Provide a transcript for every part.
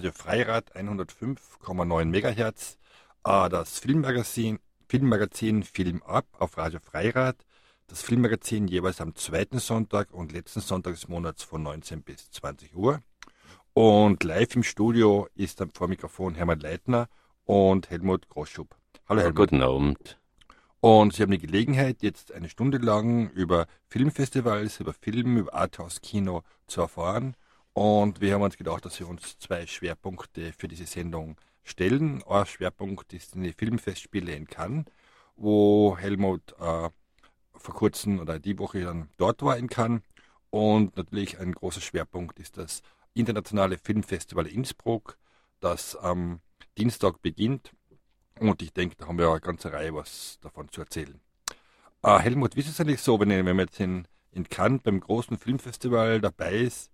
Radio Freirad 105,9 MHz, das Filmmagazin, Filmmagazin Film Ab auf Radio Freirad, das Filmmagazin jeweils am zweiten Sonntag und letzten Sonntag des Monats von 19 bis 20 Uhr. Und live im Studio ist dann vor Mikrofon Hermann Leitner und Helmut Groschub. Hallo Helmut. Guten Abend. Und Sie haben die Gelegenheit, jetzt eine Stunde lang über Filmfestivals, über Film, über Arthouse-Kino zu erfahren. Und wir haben uns gedacht, dass wir uns zwei Schwerpunkte für diese Sendung stellen. Ein Schwerpunkt ist die Filmfestspiele in Cannes, wo Helmut äh, vor kurzem oder die Woche dann dort war in Cannes. Und natürlich ein großer Schwerpunkt ist das Internationale Filmfestival Innsbruck, das am Dienstag beginnt und ich denke, da haben wir eine ganze Reihe was davon zu erzählen. Äh, Helmut, wie ist es eigentlich so, wenn, wenn man jetzt in, in Cannes beim großen Filmfestival dabei ist?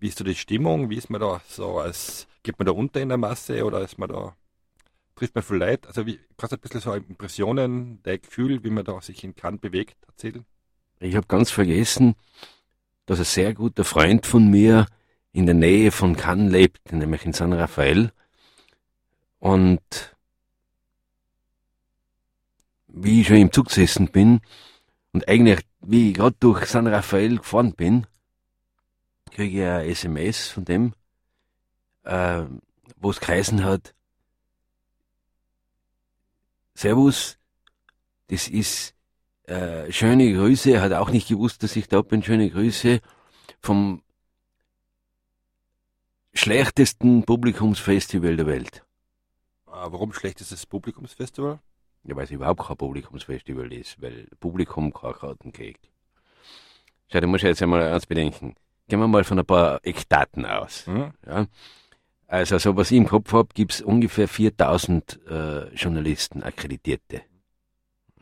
Wie ist so die Stimmung? Wie ist man da so als, geht man da unter in der Masse oder ist man da, trifft man viel Leid? Also wie, kannst du ein bisschen so Impressionen, dein Gefühl, wie man da sich in Cannes bewegt, erzählen? Ich habe ganz vergessen, dass ein sehr guter Freund von mir in der Nähe von Cannes lebt, nämlich in San Rafael. Und wie ich schon im Zug gesessen bin und eigentlich, wie ich gerade durch San Rafael gefahren bin, kriege ich ein SMS von dem, äh, wo es geheißen hat, Servus, das ist äh, schöne Grüße, er hat auch nicht gewusst, dass ich da bin, schöne Grüße vom schlechtesten Publikumsfestival der Welt. Ah, warum schlechtestes Publikumsfestival? Ja, weil es überhaupt kein Publikumsfestival ist, weil Publikum keine Karten kriegt. Schau, du musst jetzt einmal eins bedenken. Gehen wir mal von ein paar Eckdaten aus. Mhm. Ja? Also, so was ich im Kopf habe, gibt es ungefähr 4000 äh, Journalisten, Akkreditierte.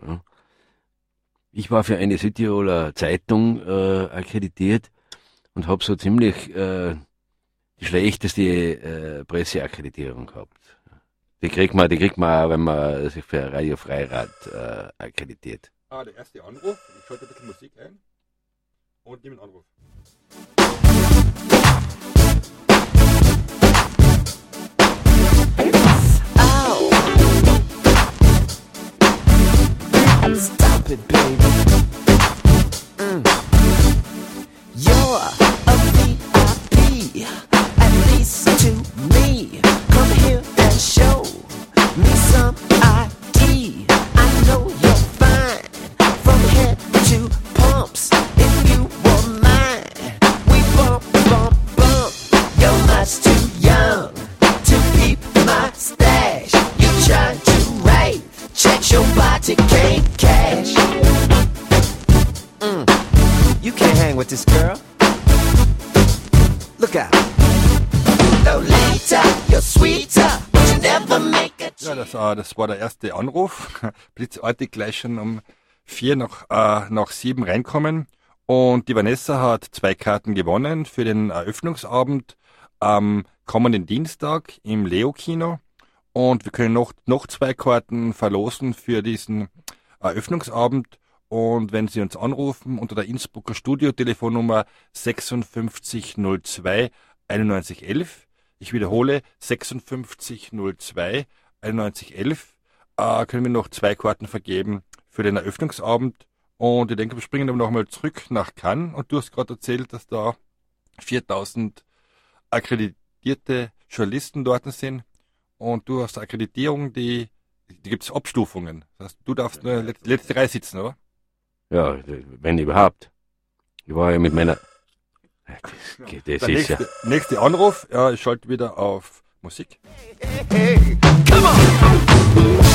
Ja? Ich war für eine Südtiroler Zeitung äh, akkreditiert und habe so ziemlich äh, die schlechteste äh, Presseakkreditierung gehabt. Die kriegt man, die kriegt man, wenn man sich für Radio Freirad äh, akkreditiert. Ah, der erste Anruf. Ich schalte ein bisschen Musik ein den Anruf. Stop it, baby. Mm. You're a VIP, at least to me. Come here and show me some with this girl. Look out. Lolita, you're sweeter, but you never make a Ja, das, äh, das war der erste Anruf. Blitzartig gleich schon um vier nach, äh, nach sieben reinkommen. Und die Vanessa hat zwei Karten gewonnen für den Eröffnungsabend am kommenden Dienstag im Leo-Kino. Und wir können noch, noch zwei Karten verlosen für diesen Eröffnungsabend. Und wenn Sie uns anrufen unter der Innsbrucker Studio-Telefonnummer 5602 9111, ich wiederhole 5602 9111, äh, können wir noch zwei Karten vergeben für den Eröffnungsabend. Und ich denke, wir springen dann nochmal zurück nach Cannes. Und du hast gerade erzählt, dass da 4000 akkreditierte Journalisten dort sind. Und du hast Akkreditierung, die, die gibt es Abstufungen. Das heißt, du darfst nur letzte, letzte Reihe sitzen, oder? Ja, wenn überhaupt. Ich war ja mit meiner. Das, das ist nächste, ja. nächste Anruf, ja, ich schalte wieder auf Musik. Hey, hey, come on!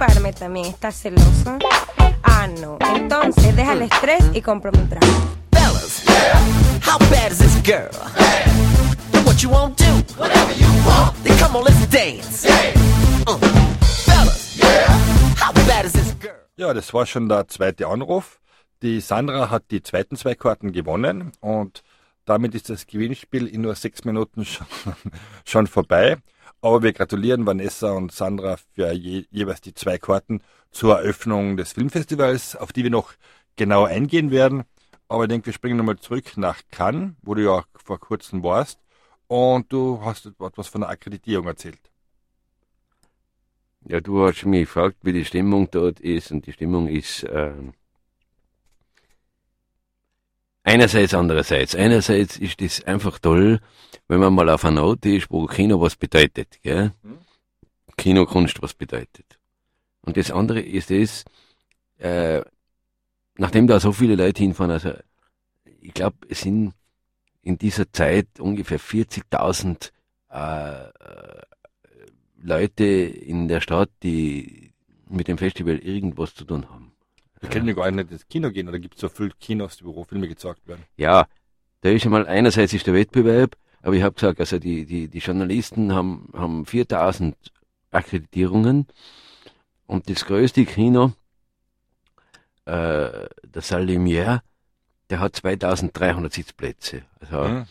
Chuparme también, ¿estás celoso? Ah, no. Entonces deja el estrés y compra mi trago. Fellas, how bad is this girl? Do what you want to. Whatever you want. Then come on, let's dance. Uh. Fellas, how bad is this girl? Ja, das war schon der zweite Anruf. Die Sandra hat die zweiten zwei Karten gewonnen und damit ist das Gewinnspiel in nur sechs Minuten schon, schon vorbei. Aber wir gratulieren Vanessa und Sandra für je, jeweils die zwei Karten zur Eröffnung des Filmfestivals, auf die wir noch genau eingehen werden. Aber ich denke, wir springen nochmal zurück nach Cannes, wo du ja vor kurzem warst. Und du hast etwas von der Akkreditierung erzählt. Ja, du hast mich gefragt, wie die Stimmung dort ist. Und die Stimmung ist äh, einerseits, andererseits. Einerseits ist es einfach toll, wenn man mal auf einer Note ist, wo Kino was bedeutet. Gell? Mhm. Kinokunst was bedeutet. Und das andere ist es, äh, nachdem da so viele Leute hinfahren, also ich glaube, es sind in dieser Zeit ungefähr 40.000 äh, äh, Leute in der Stadt, die mit dem Festival irgendwas zu tun haben. Wir können ja gar nicht ins Kino gehen, oder gibt es so viele Kinos, wo Filme gezeigt werden? Ja, da ist einmal, einerseits ist der Wettbewerb, aber ich habe gesagt, also die, die, die Journalisten haben, haben 4000 Akkreditierungen und das größte Kino, äh, der Salle Lumière, der hat 2300 Sitzplätze. Also, Mhm.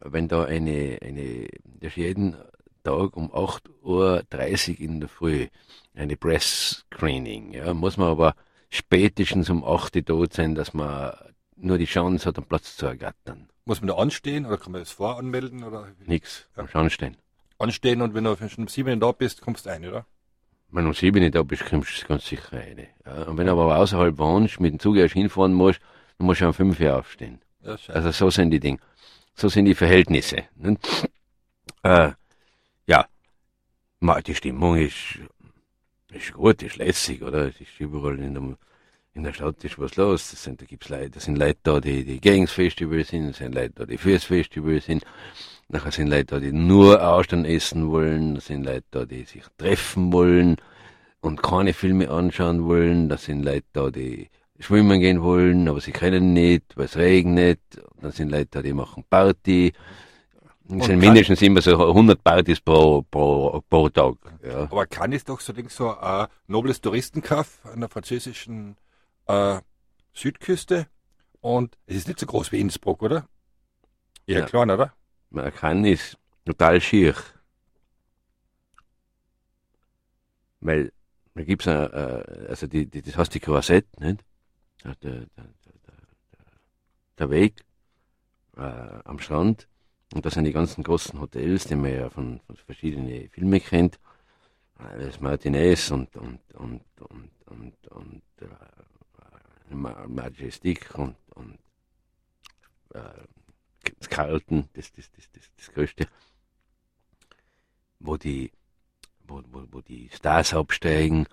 wenn da eine, eine, das ist jeden Tag um 8.30 Uhr in der Früh eine Press Screening, ja, muss man aber spätestens um 8 Uhr dort sein, dass man nur die Chance hat, einen Platz zu ergattern. Muss man da anstehen oder kann man das voranmelden? Oder Nix, Ja. ja. anstehen. anstehen und wenn du schon um sieben da bist, kommst du ein, oder? Wenn du um 7 Uhr da bist, kommst du ganz sicher rein. Ja. Und wenn du aber außerhalb wohnst, mit dem Zug erst hinfahren musst, dann musst du um 5 Uhr aufstehen. Ja. Also so sind die Dinge. So sind die Verhältnisse. Ne? Äh, ja, die Stimmung ist, ist gut, ist lässig, oder? Es ist überall in der, in der Stadt ist was los. Das sind, da gibt's Leute, da sind Leute da, die, die gegen Festival sind, da sind Leute da, die fürs Festival sind. Nachher sind Leute da, die nur Austern essen wollen, da sind Leute da, die sich treffen wollen und keine Filme anschauen wollen. Da sind Leute da, die schwimmen gehen wollen, aber sie können nicht, weil es regnet. Dann sind Leute da, die machen Party. Es Und sind mindestens immer so 100 Partys pro, pro, pro Tag. Ja. Aber Cannes ist doch so, so ein nobles Touristenkaff an der französischen äh, Südküste. Und es ist nicht so groß wie Innsbruck, oder? Eher Ja. klein, oder? Man kann es total schier. Weil da gibt's ein, äh, also die, die, das heißt die Croisette, nicht? Der, der, der, der Weg äh, am Strand. Und da sind die ganzen großen Hotels, die man ja von, von verschiedenen Filmen kennt. Äh, Das Martinez und, und, und, und, und, und äh, Ma- Majestic und, und äh, das Carlton, das, das, das, das, das Größte, wo die, wo, wo, wo die Stars absteigen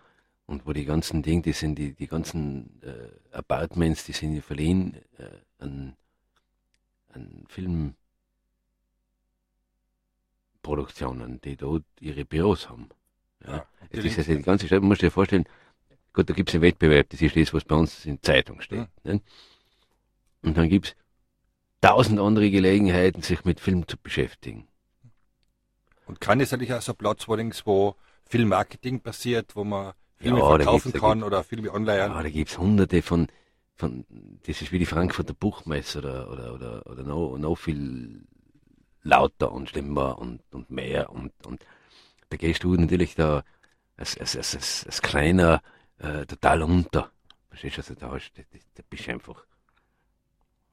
und wo die ganzen Dinge, die sind die, die ganzen äh, Apartments, die sind verliehen äh, an, an Filmproduktionen, die dort ihre Büros haben. Ja. Ja, Es ist also die ganze Stadt, man muss dir vorstellen, gut, da gibt es einen Wettbewerb, das ist das, was bei uns in Zeitung steht. Ne? Und dann gibt es tausend andere Gelegenheiten, sich mit Film zu beschäftigen. Und Cannes ist eigentlich auch so ein Platz, wo, viel Marketing passiert, wo man Filme Ja, verkaufen kann oder Filme online. Ja, da gibt's hunderte von, von, das ist wie die Frankfurter Buchmesse oder, oder, oder, oder noch, noch viel lauter und schlimmer und, und mehr und, und da gehst du natürlich da als, als, als, als, als kleiner äh, total unter. Verstehst du, also da, hast, da, da bist du einfach,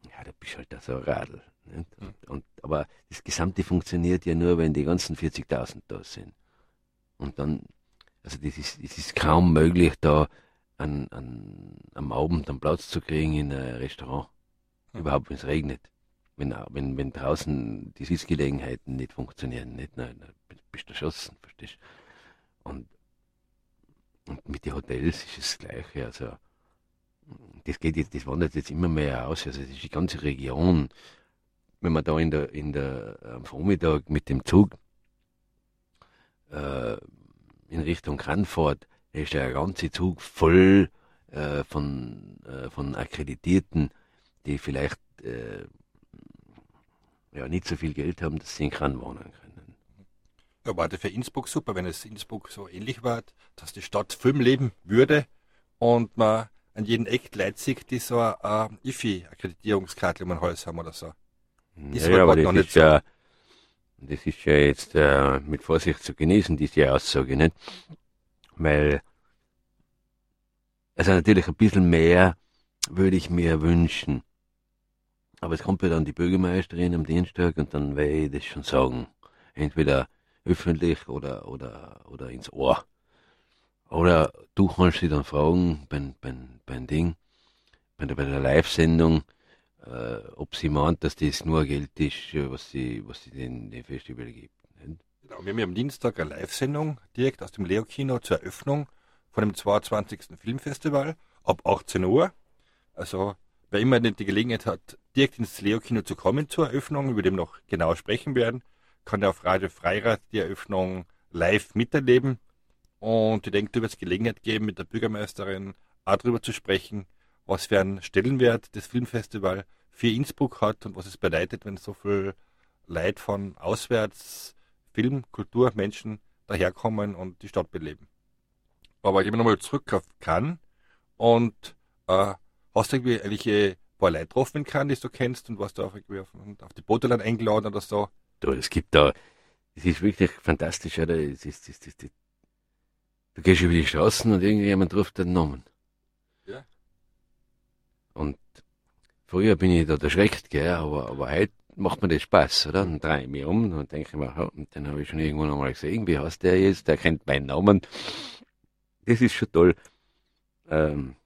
ja, da bist du halt da so ein Radl. Nicht? Und, und, aber das Gesamte funktioniert ja nur, wenn die ganzen 40.000 da sind. Und dann, also das ist, es ist kaum möglich, da an, an, am Abend einen Platz zu kriegen in einem Restaurant. Überhaupt, wenn es regnet. Wenn, wenn, wenn draußen die Sitzgelegenheiten nicht funktionieren, nicht, nein, dann bist du erschossen, verstehst du? Und, und mit den Hotels ist es das Gleiche. Also, das geht jetzt, das wandert jetzt immer mehr aus. Also, die ganze Region. Wenn man da in der, in der, am Vormittag mit dem Zug, äh, in Richtung da ist der ganze Zug voll äh, von, äh, von Akkreditierten, die vielleicht äh, ja, nicht so viel Geld haben, dass sie in Kran wohnen können. Ja, war das für Innsbruck super, wenn es Innsbruck so ähnlich war, dass die Stadt Film leben würde und man an jedem Eck sieht, die so eine äh, IFI-Akkreditierungskarte um ein Hals haben oder so. Ist ja, aber das ist so. ja, das ist ja jetzt äh, mit Vorsicht zu genießen, diese Aussage, nicht? Weil, also natürlich ein bisschen mehr würde ich mir wünschen. Aber es kommt ja dann die Bürgermeisterin am Dienstag und dann werde ich das schon sagen. Entweder öffentlich oder, oder, oder ins Ohr. Oder du kannst sie dann fragen beim, beim, beim Ding, bei der, bei der Live-Sendung, äh, ob sie meint, dass das nur Geld ist, was sie, was sie den, den Festival gibt. Nicht? Genau, wir haben ja am Dienstag eine Live-Sendung direkt aus dem Leo-Kino zur Eröffnung von dem 22. Filmfestival ab 18 Uhr. Also wer immer nicht die Gelegenheit hat, direkt ins Leo-Kino zu kommen zur Eröffnung, über dem noch genau sprechen werden, kann er auf Radio Freirad die Eröffnung live miterleben. Und ich denke, da wird es Gelegenheit geben, mit der Bürgermeisterin auch darüber zu sprechen, was für einen Stellenwert das Filmfestival für Innsbruck hat und was es bedeutet, wenn so viel Leute von auswärts Film, Kultur, Menschen daherkommen und die Stadt beleben. Aber ich gehe nochmal zurück auf Cannes und äh, hast du irgendwelche paar Leute getroffen kann, die du kennst und warst du auf, auf, auf die Boteland eingeladen oder so? Du, es gibt da, es ist wirklich fantastisch, oder? Es ist, es ist, es du gehst über die Straßen und irgendjemand ruft den Namen. Ja. Und früher bin ich da erschreckt, gell, aber, aber heute macht mir das Spaß, oder? Dann drehe ich mich um und denke mir, oh, und den habe ich schon irgendwo nochmal gesehen, wie heißt der jetzt, der kennt meinen Namen. Das ist schon toll. Ähm,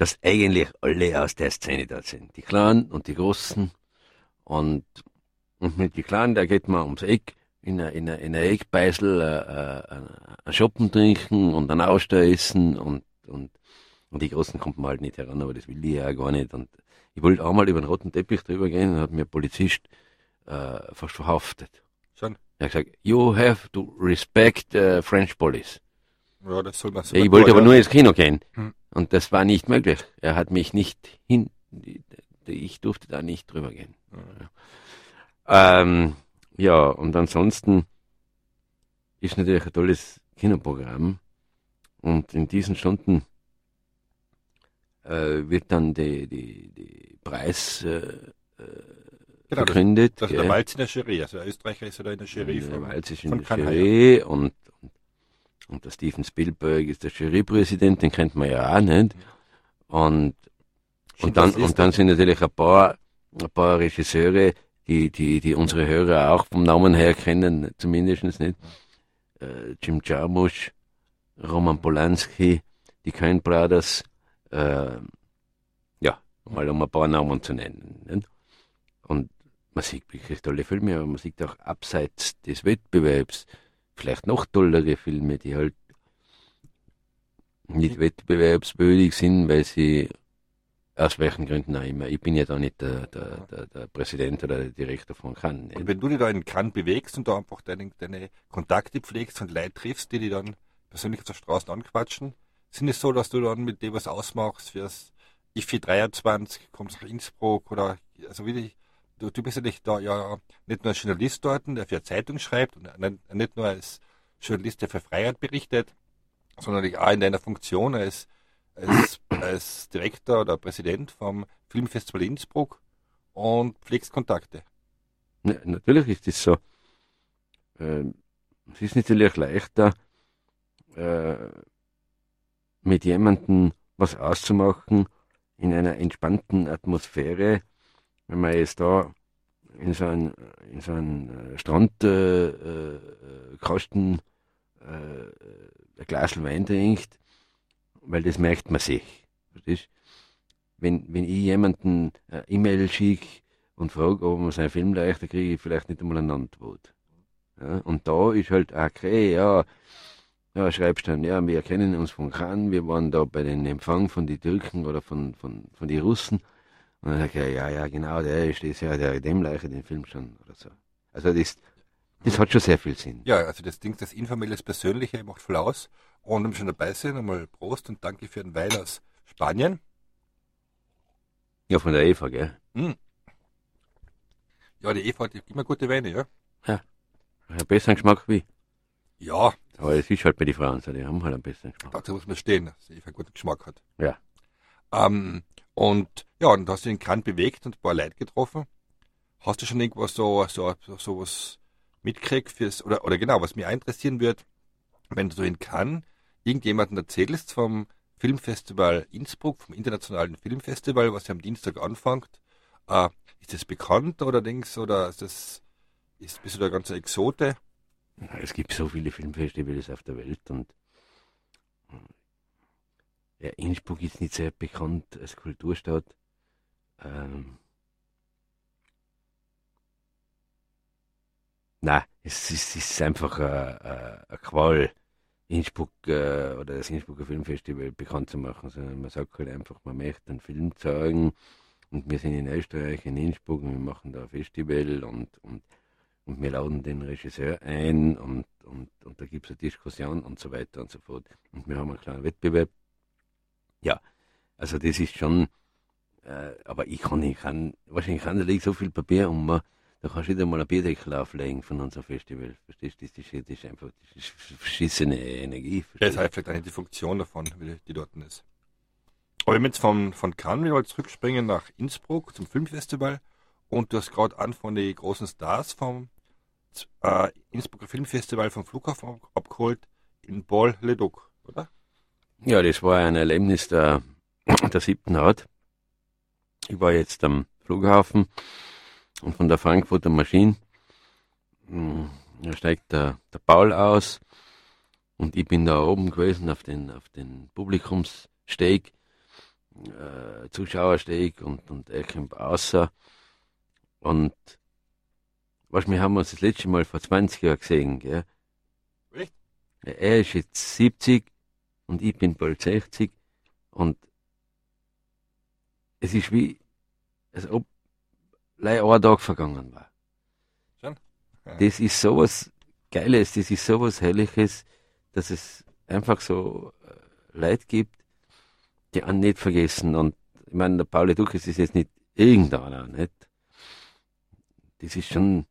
dass eigentlich alle aus der Szene da sind. Die Kleinen und die Großen. Und, und mit den Kleinen, da geht man ums Eck, in einer in a, in a Eckbeißel äh, äh, ein Shoppen trinken und ein Aussteuer essen und, und, und die Großen kommt man halt nicht heran, aber das will ich ja gar nicht. Und ich wollte auch mal über den roten Teppich drüber gehen und hat mir ein Polizist äh, fast verhaftet. Schon? Er hat gesagt, you have to respect uh, French police. Ja, das soll man so. Ich wollte aber nur ins Kino gehen. Hm. Und das war nicht möglich. Er hat mich nicht hin, ich durfte da nicht drüber gehen. Ja, ähm, ja und ansonsten ist natürlich ein tolles Kinoprogramm. Und in diesen Stunden äh, wird dann die, die, die Preis äh, äh genau, verkündet. Das, das der Walz in der Jury, also Österreicher ist ja da in der Jury. Der Walz ist in der Jury und, und und der Steven Spielberg ist der Jurypräsident, den kennt man ja auch nicht. Und, und dann, und dann sind natürlich ein paar, ein paar Regisseure, die, die, die unsere Hörer auch vom Namen her kennen, zumindest nicht. Äh, Jim Jarmusch, Roman Polanski, die Coen Brothers, äh, ja, mal um ein paar Namen zu nennen. Nicht? Und man sieht wirklich tolle Filme, aber man sieht auch abseits des Wettbewerbs vielleicht noch tollere Filme, die halt nicht wettbewerbswürdig sind, weil sie aus welchen Gründen auch immer. Ich bin ja da nicht der, der, der, der Präsident oder der Direktor von Cannes. Und wenn du dich da in Cannes bewegst und da einfach deine, deine Kontakte pflegst und Leute triffst, die dich dann persönlich auf der Straße anquatschen, sind es so, dass du dann mit dem was ausmachst fürs IFI 23, kommst nach Innsbruck oder also wie die, du, du bist ja nicht da ja nicht nur als Journalist dort, der für Zeitung schreibt und nicht nur als Journalist, der für Freiheit berichtet, sondern auch in deiner Funktion als, als, als Direktor oder Präsident vom Filmfestival Innsbruck und pflegst Kontakte. Ja, natürlich ist das so. Ähm, es ist natürlich leichter, äh, mit jemandem was auszumachen in einer entspannten Atmosphäre, wenn man jetzt da in so einen, in so einen äh, Strandkasten äh, äh, äh, ein Glas Wein trinkt, weil das merkt man sich. Wenn, wenn ich jemanden eine E-Mail schicke und frage, ob man seinen Film leicht, dann kriege ich vielleicht nicht einmal eine Antwort. Ja, und da ist halt, okay, ja, ja, schreibst dann, ja, wir kennen uns von Cannes, wir waren da bei den Empfang von den Türken oder von, von, von den Russen. Und dann sage ich, ja, ja, genau, der ist das, ja, der dem Leiche den Film schon oder so. Also das, Das hat schon sehr viel Sinn. Ja, also das Ding, das informelle, das Persönliche macht voll aus. Und wir schon dabei sind, einmal Prost und danke für den Wein aus Spanien. Ja, von der Eva, gell? Hm. Ja, die Eva hat immer gute Weine, ja? Ja. Einen besseren Geschmack wie. Ja, Aber es ist halt bei den Frauen so, die haben halt einen besseren Geschmack. dazu muss man stehen, dass die Eva einen guten Geschmack hat. Ja. Ähm, und ja, und hast du den Kran bewegt und ein paar Leute getroffen. Hast du schon irgendwas so, so, so, was mitkriegt fürs, oder, oder genau, was mich interessieren wird, wenn du so in Cannes irgendjemanden erzählst vom Filmfestival Innsbruck, vom internationalen Filmfestival, was ja am Dienstag anfängt, äh, ist das bekannt oder denkst oder ist das, ist, bist du da ganz Exote? Es gibt so viele Filmfestivals auf der Welt und ja, Innsbruck ist nicht sehr bekannt als Kulturstadt. Ähm, Nein, es ist, ist einfach eine, eine, eine Qual, Innsbruck äh, oder das Innsbrucker Filmfestival bekannt zu machen, sondern man sagt halt einfach, man möchte einen Film zeigen und wir sind in Österreich, in Innsbruck und wir machen da ein Festival und, und, und wir laden den Regisseur ein und, und, und da gibt es eine Diskussion und so weiter und so fort. Und wir haben einen kleinen Wettbewerb. Ja, also das ist schon, äh, aber ich kann, ich kann, wahrscheinlich kann da liegt so viel Papier um, da kannst du nicht einmal ein Bierdeckel auflegen von unserem Festival. Verstehst du? Das ist, das ist einfach das ist verschissene Energie. Das verstehst ist du? halt vielleicht nicht die Funktion davon, die dort ist. Aber wenn wir jetzt von, von Cannes wieder mal zurückspringen nach Innsbruck zum Filmfestival und du hast gerade an von den großen Stars vom äh, Innsbrucker Filmfestival vom Flughafen ab, abgeholt in Paul Leduc, oder? Ja, das war ein Erlebnis der, der siebten Art. Ich war jetzt am Flughafen und von der Frankfurter Maschine. mm, Da steigt der, der Paul aus und ich bin da oben gewesen auf den, auf den Publikumssteg, äh, Zuschauersteg und, und er kommt außer. Und was wir haben uns das letzte Mal vor 20 Jahren gesehen, gell? Echt? Ja, Er ist jetzt 70 und ich bin bald 60 und es ist wie, als ob gleich ein Tag vergangen war. Schon? Ja. Das ist sowas Geiles, das ist sowas Herrliches, dass es einfach so äh, Leute gibt, die einen nicht vergessen. Und ich meine, der Pauli Duches ist jetzt nicht irgendeiner, nicht? Das ist schon,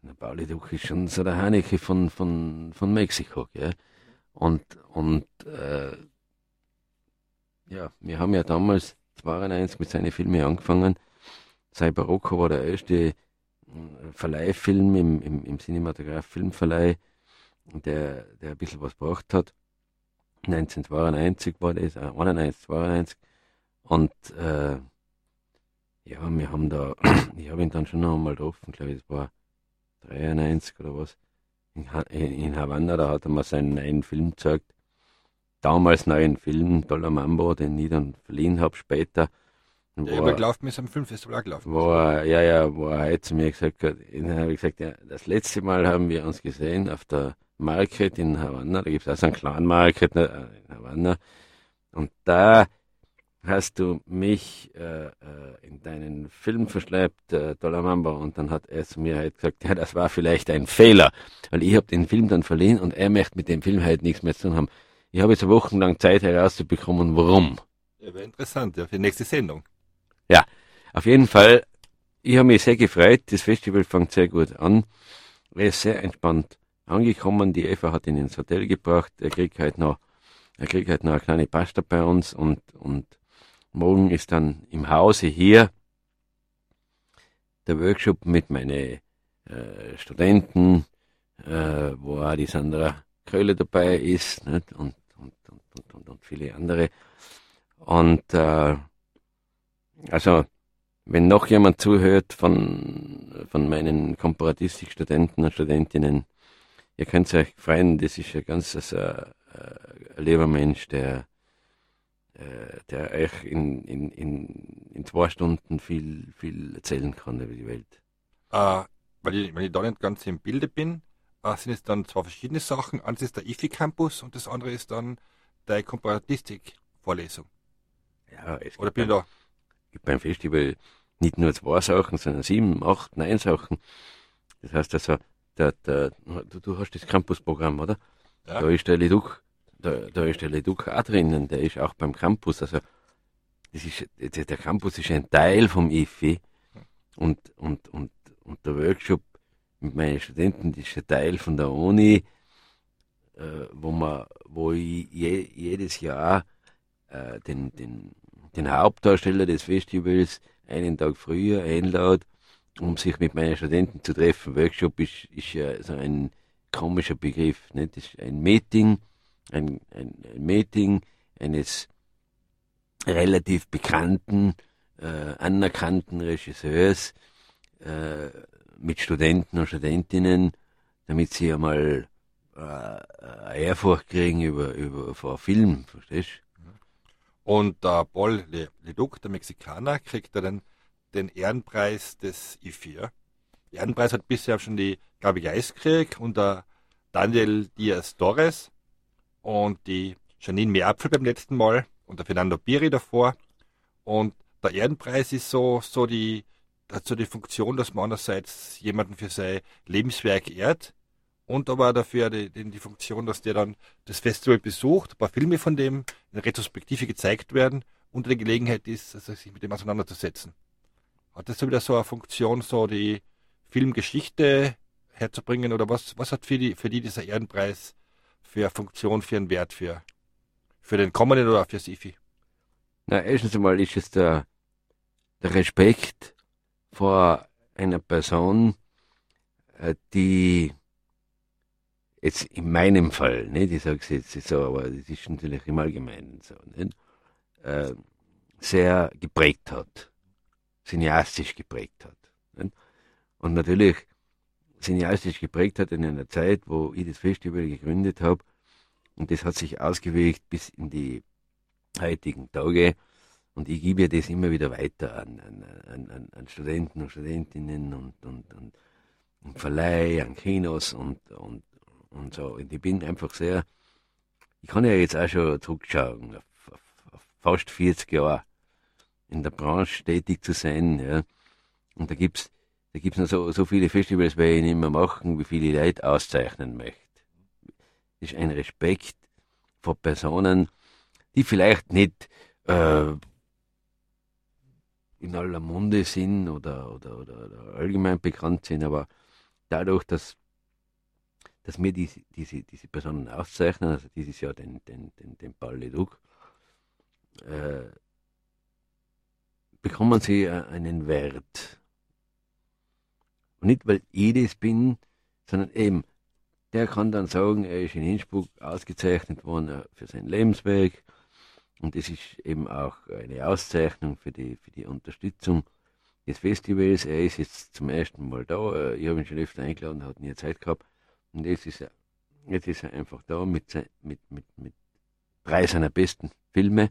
der Pauli Duch ist schon so der Haneke von, von, von Mexiko, gell? Und, und, äh, ja, wir haben ja damals 92 mit seinen Filmen angefangen. Sein Barocco war der erste äh, Verleihfilm im, im, im Cinematograph Filmverleih, der, der ein bisschen was gebracht hat. 1992 war das, äh, 91, 92. Und äh, ja, wir haben da, ich habe ihn dann schon noch einmal getroffen, glaube ich, das war 93 oder was. In, Ha- in Havanna, da hat er mir seinen neuen Film gezeigt. Damals neuen Film, Dollar Mambo, den ich dann verliehen habe später. Und Ja, wo aber er- gelaufen ist am Filmfestival auch gelaufen. wo er, ja, ja, wo er heute zu mir gesagt hat, habe ich gesagt, ja, das letzte Mal haben wir uns gesehen auf der Market in Havanna, da gibt es auch so einen kleinen Market ne, in Havanna. Und da hast du mich äh, äh, in deinen Film verschleppt, äh, Dollar Mamba, und dann hat er zu mir halt gesagt, ja, das war vielleicht ein Fehler, weil ich habe den Film dann verliehen und er möchte mit dem Film halt nichts mehr zu tun haben. Ich habe jetzt wochenlang Zeit herauszubekommen, warum. Ja, wäre interessant, ja, für die nächste Sendung. Auf jeden Fall, ich habe mich sehr gefreut. Das Festival fängt sehr gut an. Er ist sehr entspannt angekommen. Die Eva hat ihn ins Hotel gebracht. Er kriegt halt noch, er kriegt halt noch eine kleine Pasta bei uns und, und morgen ist dann im Hause hier der Workshop mit meinen äh, Studenten, äh, wo auch die Sandra Köhle dabei ist nicht? Und, und, und, und, und, viele andere. Und äh, also wenn noch jemand zuhört von, von meinen Komparatistik-Studenten und Studentinnen, ihr könnt euch freuen, das ist ein ganz also, äh, ein lieber Mensch, der, der euch in, in, in, in zwei Stunden viel, viel erzählen kann über die Welt. Äh, weil ich, wenn ich da nicht ganz im Bilde bin, äh, sind es dann zwei verschiedene Sachen. Eins ist der IFI Campus und das andere ist dann die Komparatistik-Vorlesung. Ja, es Oder gibt bin da? gibt beim Festival nicht nur zwei Sachen, sondern sieben, acht, neun Sachen. Das heißt also, der, der, du, du hast das Campusprogramm, oder? Ja. Da ist der Leduc, da, da ist der Leduc auch drinnen, der ist auch beim Campus. Also das ist, der Campus ist ein Teil vom IFI und, und, und, und der Workshop mit meinen Studenten das ist ein Teil von der Uni, äh, wo man, wo ich je, jedes Jahr äh, den, den, den Hauptdarsteller des Festivals einen Tag früher einlade, um sich mit meinen Studenten zu treffen. Workshop ist, ist ja so ein komischer Begriff. Nicht? Das ist ein Meeting, ein, ein, Meeting eines relativ bekannten, äh, anerkannten Regisseurs äh, mit Studenten und Studentinnen, damit sie einmal äh, Ehrfurcht kriegen über, über vor Film, verstehst Und der Paul Le Leduc, der Mexikaner, kriegt dann den Ehrenpreis des IFI. Ja? Ehrenpreis hat bisher schon die Gabi Geis gekriegt und der Daniel Diaz Torres und die Janine Meerapfel beim letzten Mal und der Fernando Piri davor. Und der Ehrenpreis ist so, so die, hat so die Funktion, dass man einerseits jemanden für sein Lebenswerk ehrt und aber dafür die, die, die Funktion, dass der dann das Festival besucht, ein paar Filme von dem in Retrospektive gezeigt werden und eine Gelegenheit ist, also sich mit dem auseinanderzusetzen. Hat das so wieder so eine Funktion, so die Filmgeschichte herzubringen oder was, was hat für die, für die dieser Ehrenpreis für eine Funktion, für einen Wert, für, für den kommenden oder für SIFI? Na, erstens einmal ist es der, der Respekt vor einer Person, äh, die jetzt in meinem Fall, nicht, ich sage es jetzt so, aber das ist natürlich im Allgemeinen so, nicht, äh, sehr geprägt hat, cineastisch geprägt hat. Nicht? Und natürlich cineastisch geprägt hat in einer Zeit, wo ich das Festival gegründet habe. Und das hat sich ausgewirkt bis in die heutigen Tage. Und ich gebe das immer wieder weiter an, an, an, an Studenten und Studentinnen und, und, und, und Verleih, an Kinos und, und, und so. Und ich bin einfach sehr, ich kann ja jetzt auch schon zurückschauen, auf, auf, auf fast 40 Jahre in der Branche tätig zu sein. Ja. Und da gibt's da gibt's noch so, so viele Festivals, weil ich nicht mehr machen, wie viele Leute auszeichnen möchte. Das ist ein Respekt vor Personen, die vielleicht nicht äh, in aller Munde sind oder, oder, oder, oder allgemein bekannt sind, aber dadurch, dass, dass wir diese, diese, diese Personen auszeichnen, also dieses Jahr den, den, den, den Paul Leduc, äh, bekommen sie äh, einen Wert. Und nicht, weil ich das bin, sondern eben, der kann dann sagen, er ist in Innsbruck ausgezeichnet worden für sein Lebensweg. Und das ist eben auch eine Auszeichnung für die, für die Unterstützung des Festivals. Er ist jetzt zum ersten Mal da. Ich habe ihn schon öfter eingeladen, hat nie Zeit gehabt. Und jetzt ist er, jetzt ist er einfach da mit, mit, mit, mit drei seiner besten Filme.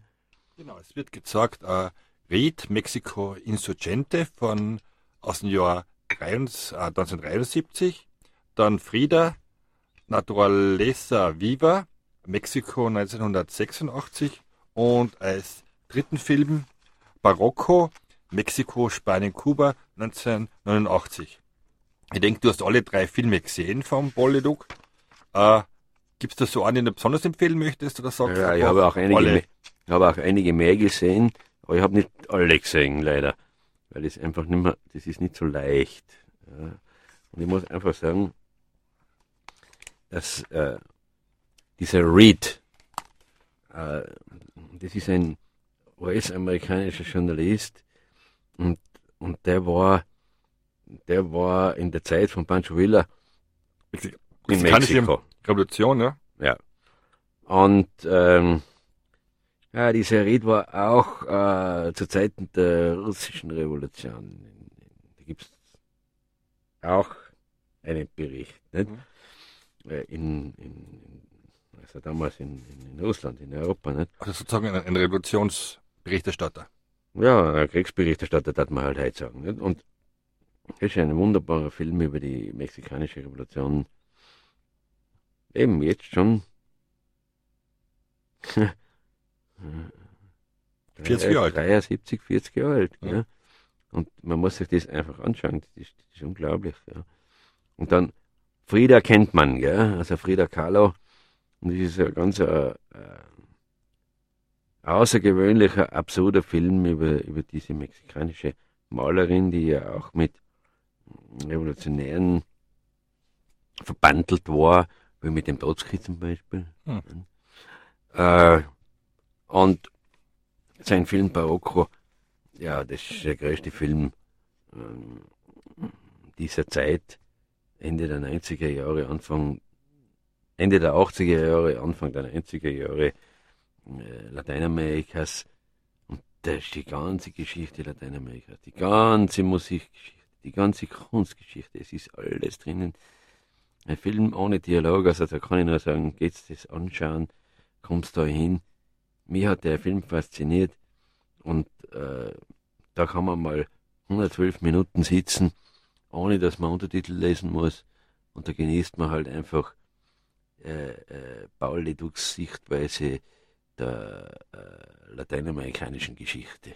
Genau, es wird gezeigt, äh, Reed, Mexico Insurgente von, aus dem Jahr 1973, dann Frida, Naturaleza Viva, Mexiko 1986 und als dritten Film Barocco, Mexiko, Spanien, Kuba 1989. Ich denke, du hast alle drei Filme gesehen vom Bolleduc. Äh, Gibt es da so einen, den du besonders empfehlen möchtest? Oder sagst ja, ich habe auch, einige ich habe auch einige mehr gesehen, aber ich habe nicht alle gesehen, leider. Weil das einfach nicht mehr, das ist nicht so leicht. Ja. Und ich muss einfach sagen, dass äh, dieser Reed, äh, das ist ein US-amerikanischer Journalist und, und der war, der war in der Zeit von Pancho Villa in Mexiko. Revolution, ja? Ja. Und ähm, ja, dieser Ried war auch äh, zu Zeiten der russischen Revolution. Da gibt es auch einen Bericht. Nicht? Äh, In, in, also damals in, in, in Russland, in Europa. Nicht? Also sozusagen ein, ein Revolutionsberichterstatter. Ja, ein Kriegsberichterstatter, darf man halt heute sagen. Nicht? Und das ist ein wunderbarer Film über die mexikanische Revolution. Eben jetzt schon. 40 Jahre alt. 73, 40 Jahre alt. Ja. Ja. Und man muss sich das einfach anschauen. Das ist, das ist unglaublich. Ja. Und dann Frieda kennt man, gell? Also Frieda Kahlo. Und das ist ein ganz äh, äh, außergewöhnlicher, absurder Film über, über diese mexikanische Malerin, die ja auch mit Revolutionären verbandelt war, wie mit dem Trotzki zum Beispiel. Hm. Äh, und sein Film Barocco, ja, das ist der größte Film äh, dieser Zeit, Ende der 90er Jahre, Anfang, Ende der 80er Jahre, Anfang der 90er Jahre äh, Lateinamerikas. Und da ist die ganze Geschichte Lateinamerikas, die ganze Musikgeschichte, die ganze Kunstgeschichte, es ist alles drinnen. Ein Film ohne Dialog, also da kann ich nur sagen, geht's das anschauen, kommst da hin. Mir hat der Film fasziniert und äh, da kann man mal 112 Minuten sitzen, ohne dass man Untertitel lesen muss und da genießt man halt einfach äh, äh, Paul Leducs Sichtweise der äh, lateinamerikanischen Geschichte.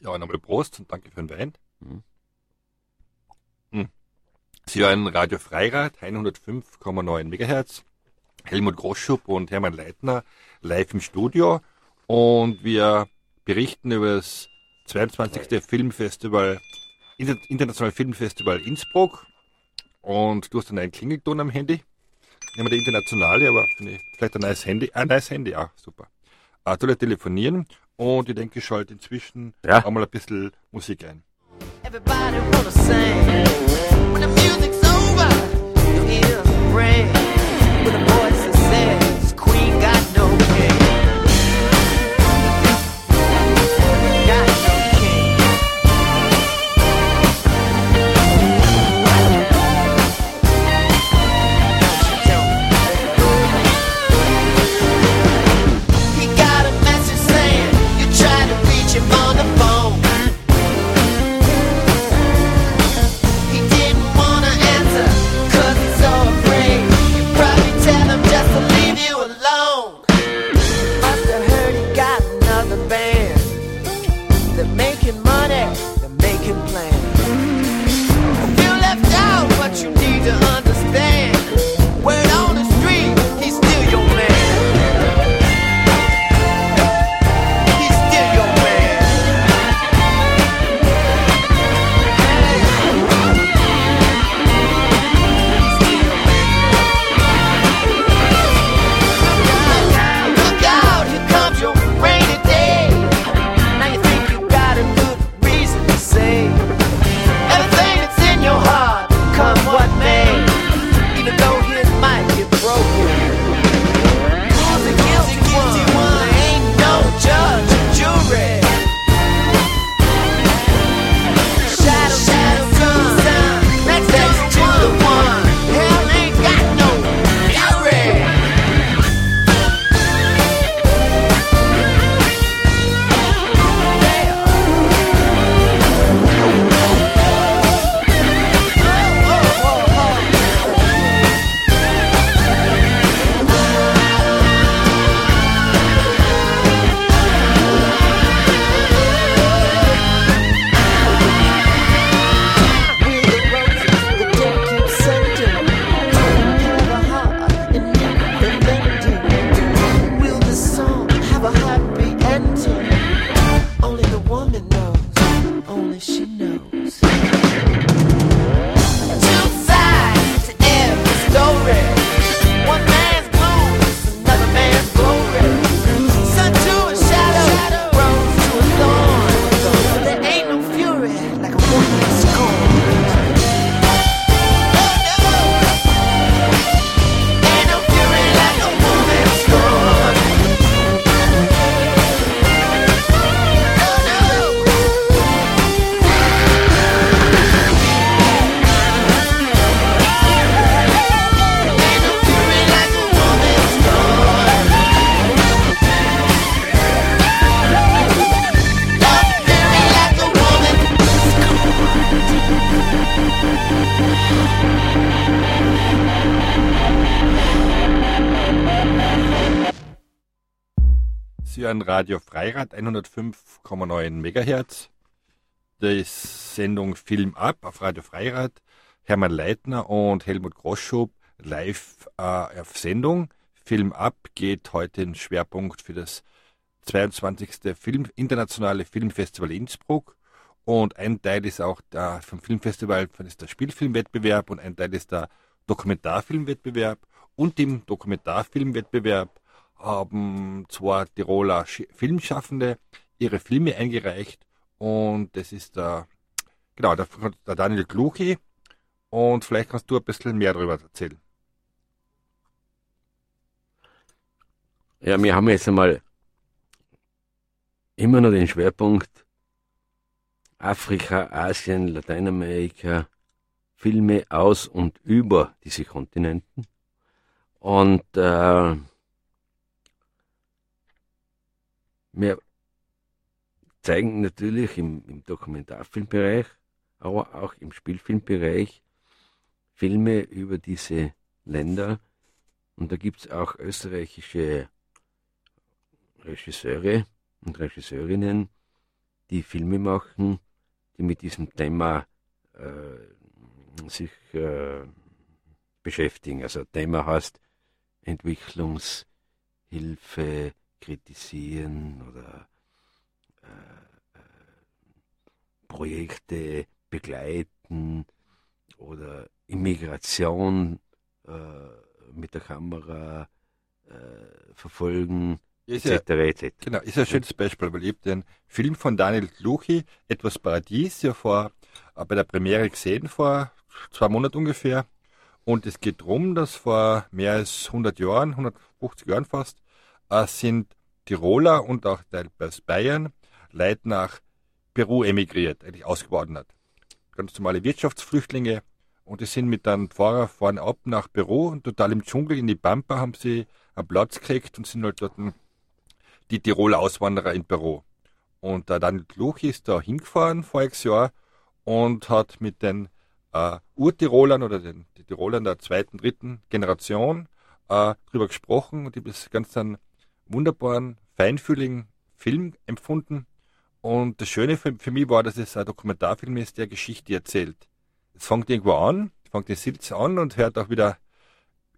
Ja, nochmal Prost und danke für den Wein. Mhm. Hm. Sie hören Radio Freirad, 105,9 MHz. Helmut Groschub und Hermann Leitner live im Studio und wir berichten über das 22. Filmfestival, Internationale Filmfestival Innsbruck und du hast einen Klingelton am Handy. Nehmen wir die internationale, aber vielleicht ein neues Handy. Ein neues Handy, ja, super. Äh, du telefonieren und ich denke, ich schalte inzwischen ja. auch mal ein bisschen Musik ein. Everybody wanna sing. When the music's over, you hear the hören Radio Freirad 105,9 MHz. Die Sendung Film ab auf Radio Freirad. Hermann Leitner und Helmut Groschub live äh, auf Sendung. Film ab geht heute ein Schwerpunkt für das 22. Film, internationale Filmfestival Innsbruck. Und ein Teil ist auch der, vom Filmfestival ist der Spielfilmwettbewerb und ein Teil ist der Dokumentarfilmwettbewerb. Und im Dokumentarfilmwettbewerb haben zwei Tiroler Filmschaffende ihre Filme eingereicht und das ist der, genau, der, Daniel Kluchi und vielleicht kannst du ein bisschen mehr darüber erzählen. Ja, wir haben jetzt einmal immer noch den Schwerpunkt Afrika, Asien, Lateinamerika, Filme aus und über diese Kontinenten. Und äh, wir zeigen natürlich im, im Dokumentarfilmbereich, aber auch im Spielfilmbereich Filme über diese Länder. Und da gibt es auch österreichische Regisseure und Regisseurinnen, die Filme machen, die mit diesem Thema äh, sich äh, beschäftigen. Also Thema heißt Entwicklungshilfe kritisieren oder äh, äh, Projekte begleiten oder Immigration äh, mit der Kamera äh, verfolgen, ist etc. Ja, etc. Genau, ist ein schönes Beispiel, weil ich den Film von Daniel Kluchi, Etwas Paradies, ja vor, äh, bei der Premiere gesehen, vor zwei Monaten ungefähr. Und es geht darum, dass vor mehr als 100 Jahren, 150 Jahren fast, sind Tiroler und auch teilweise Bayern Leute nach Peru emigriert, eigentlich ausgewandert. Ganz normale Wirtschaftsflüchtlinge und die sind mit einem Fahrer vorne ab nach Peru und total im Dschungel in die Pampa haben sie einen Platz gekriegt und sind halt dort die Tiroler Auswanderer in Peru. Und der Daniel Kluch ist da hingefahren voriges Jahr und hat mit den äh, Urtirolern oder den die Tirolern der zweiten, dritten Generation äh, drüber gesprochen und habe das ganz einen wunderbaren, feinfühligen Film empfunden. Und das Schöne für, für mich war, dass es ein Dokumentarfilm ist, der Geschichte erzählt. Es fängt irgendwo an, fängt in Silz an und hört auch wieder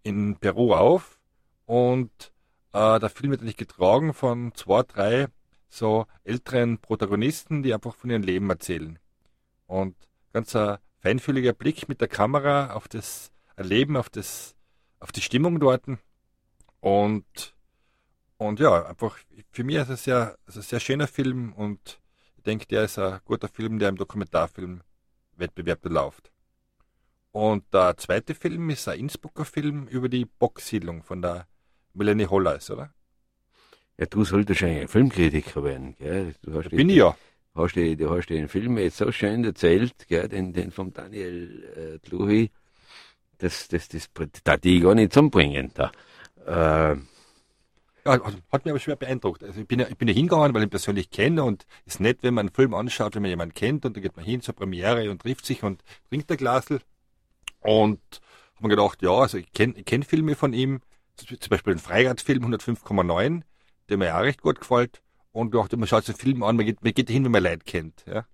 in Peru auf. Und äh, der Film wird eigentlich getragen von zwei, drei so älteren Protagonisten, die einfach von ihrem Leben erzählen. Und ganz ein feinfühliger Blick mit der Kamera auf das Erleben, auf das, auf die Stimmung dort. Und und ja, einfach für mich ist es ja ist ein sehr schöner Film und ich denke, der ist ein guter Film, der im Dokumentarfilmwettbewerb läuft. Und der zweite Film ist ein Innsbrucker Film über die Boxsiedlung von der Melanie Hollers, oder? Ja, du solltest ein Filmkritiker werden, gell? Du hast Bin ich ja. Hast die, du hast den Film jetzt so schön erzählt, gell? Den, den vom Daniel äh, Tluhi. Das, das, das, das, das die gar nicht zusammenbringen da. Äh, ja, hat mich aber schwer beeindruckt. Also ich bin ja, ich bin ja hingegangen, weil ich ihn persönlich kenne und ist nett, wenn man einen Film anschaut, wenn man jemanden kennt und dann geht man hin zur Premiere und trifft sich und trinkt ein Glasl. Und habe mir gedacht, ja, also ich kenne ich kenn Filme von ihm, zum Beispiel den Freirad-Film 105,9, der mir auch recht gut gefällt. Und gedacht, man schaut sich den Film an, man geht, man geht hin, wenn man Leute kennt. Ja.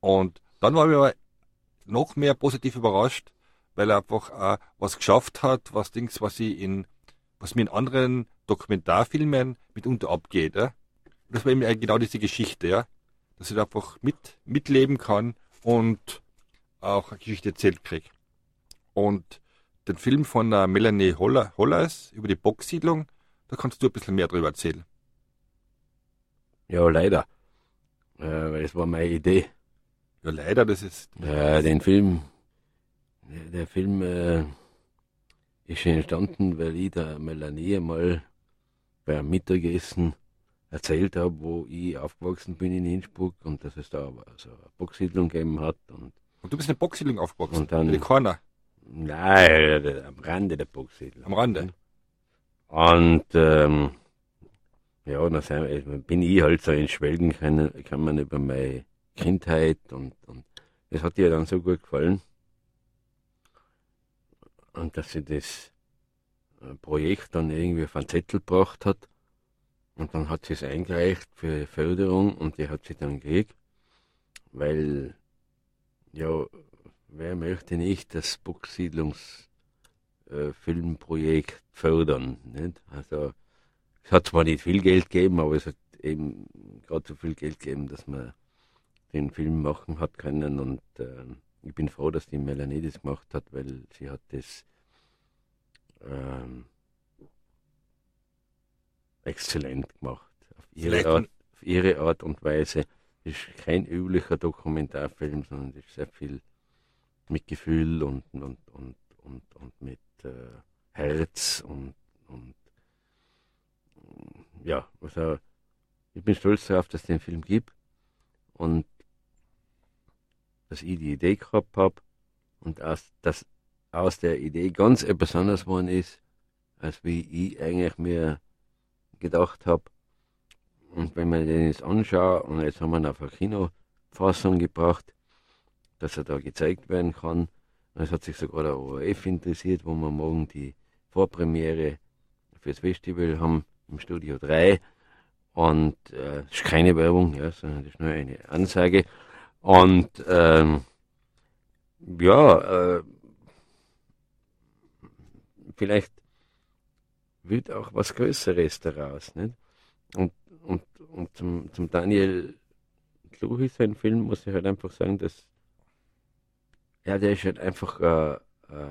Und dann war ich aber noch mehr positiv überrascht, weil er einfach äh, was geschafft hat, was Dings, was ich in was mir in anderen Dokumentarfilmen mitunter abgeht. Ja? Das war eben genau diese Geschichte, ja. Dass ich da einfach mit, mitleben kann und auch eine Geschichte erzählt kriege. Und den Film von der Melanie Holler, Hollers über die Boxsiedlung, da kannst du ein bisschen mehr drüber erzählen. Ja, leider. Äh, weil das war meine Idee. Ja, leider, das ist. Äh, den Film, der, der Film äh, ist entstanden, weil ich der Melanie mal beim Mittagessen erzählt habe, wo ich aufgewachsen bin in Innsbruck und dass es da also eine Boxsiedlung gegeben hat. Und, und du bist in der Boxsiedlung aufgewachsen? Und dann, in Corner? Nein, am Rande der Boxsiedlung. Am Rande? Und ähm, ja, dann bin ich halt so in Schwelgen kann, kann man über meine Kindheit und, und das hat ihr dann so gut gefallen und dass sie das äh, Projekt dann irgendwie auf einen Zettel gebracht hat. Und dann hat sie es eingereicht für Förderung und die hat sie dann gekriegt, weil, ja, wer möchte nicht das Buchsiedlungsfilmprojekt äh, fördern? Nicht? Also es hat zwar nicht viel Geld gegeben, aber es hat eben gerade so viel Geld gegeben, dass man den Film machen hat können und äh, ich bin froh, dass die Melanie das gemacht hat, weil sie hat das ähm, exzellent gemacht. Auf ihre, Art, auf ihre Art und Weise. Ist kein üblicher Dokumentarfilm, sondern ist sehr viel mit Gefühl und, und, und, und, und mit äh, Herz und, und ja, also ich bin stolz darauf, dass es den Film gibt und dass ich die Idee gehabt habe und aus, dass aus der Idee ganz etwas anderes geworden ist, als wie ich eigentlich mir gedacht habe. Und wenn man den jetzt anschaut, und jetzt haben wir ihn auf eine Kinofassung gebracht, dass er da gezeigt werden kann. Es hat sich sogar der ORF interessiert, wo wir morgen die Vorpremiere fürs Festival haben im Studio 3. Und äh, das ist keine Werbung, ja, sondern das ist nur eine Ansage. Und ähm, ja, äh, vielleicht wird auch was Größeres daraus. Nicht? Und, und, und zum, zum Daniel Kluhi, sein Film, muss ich halt einfach sagen, dass ja, der ist halt einfach, äh, äh,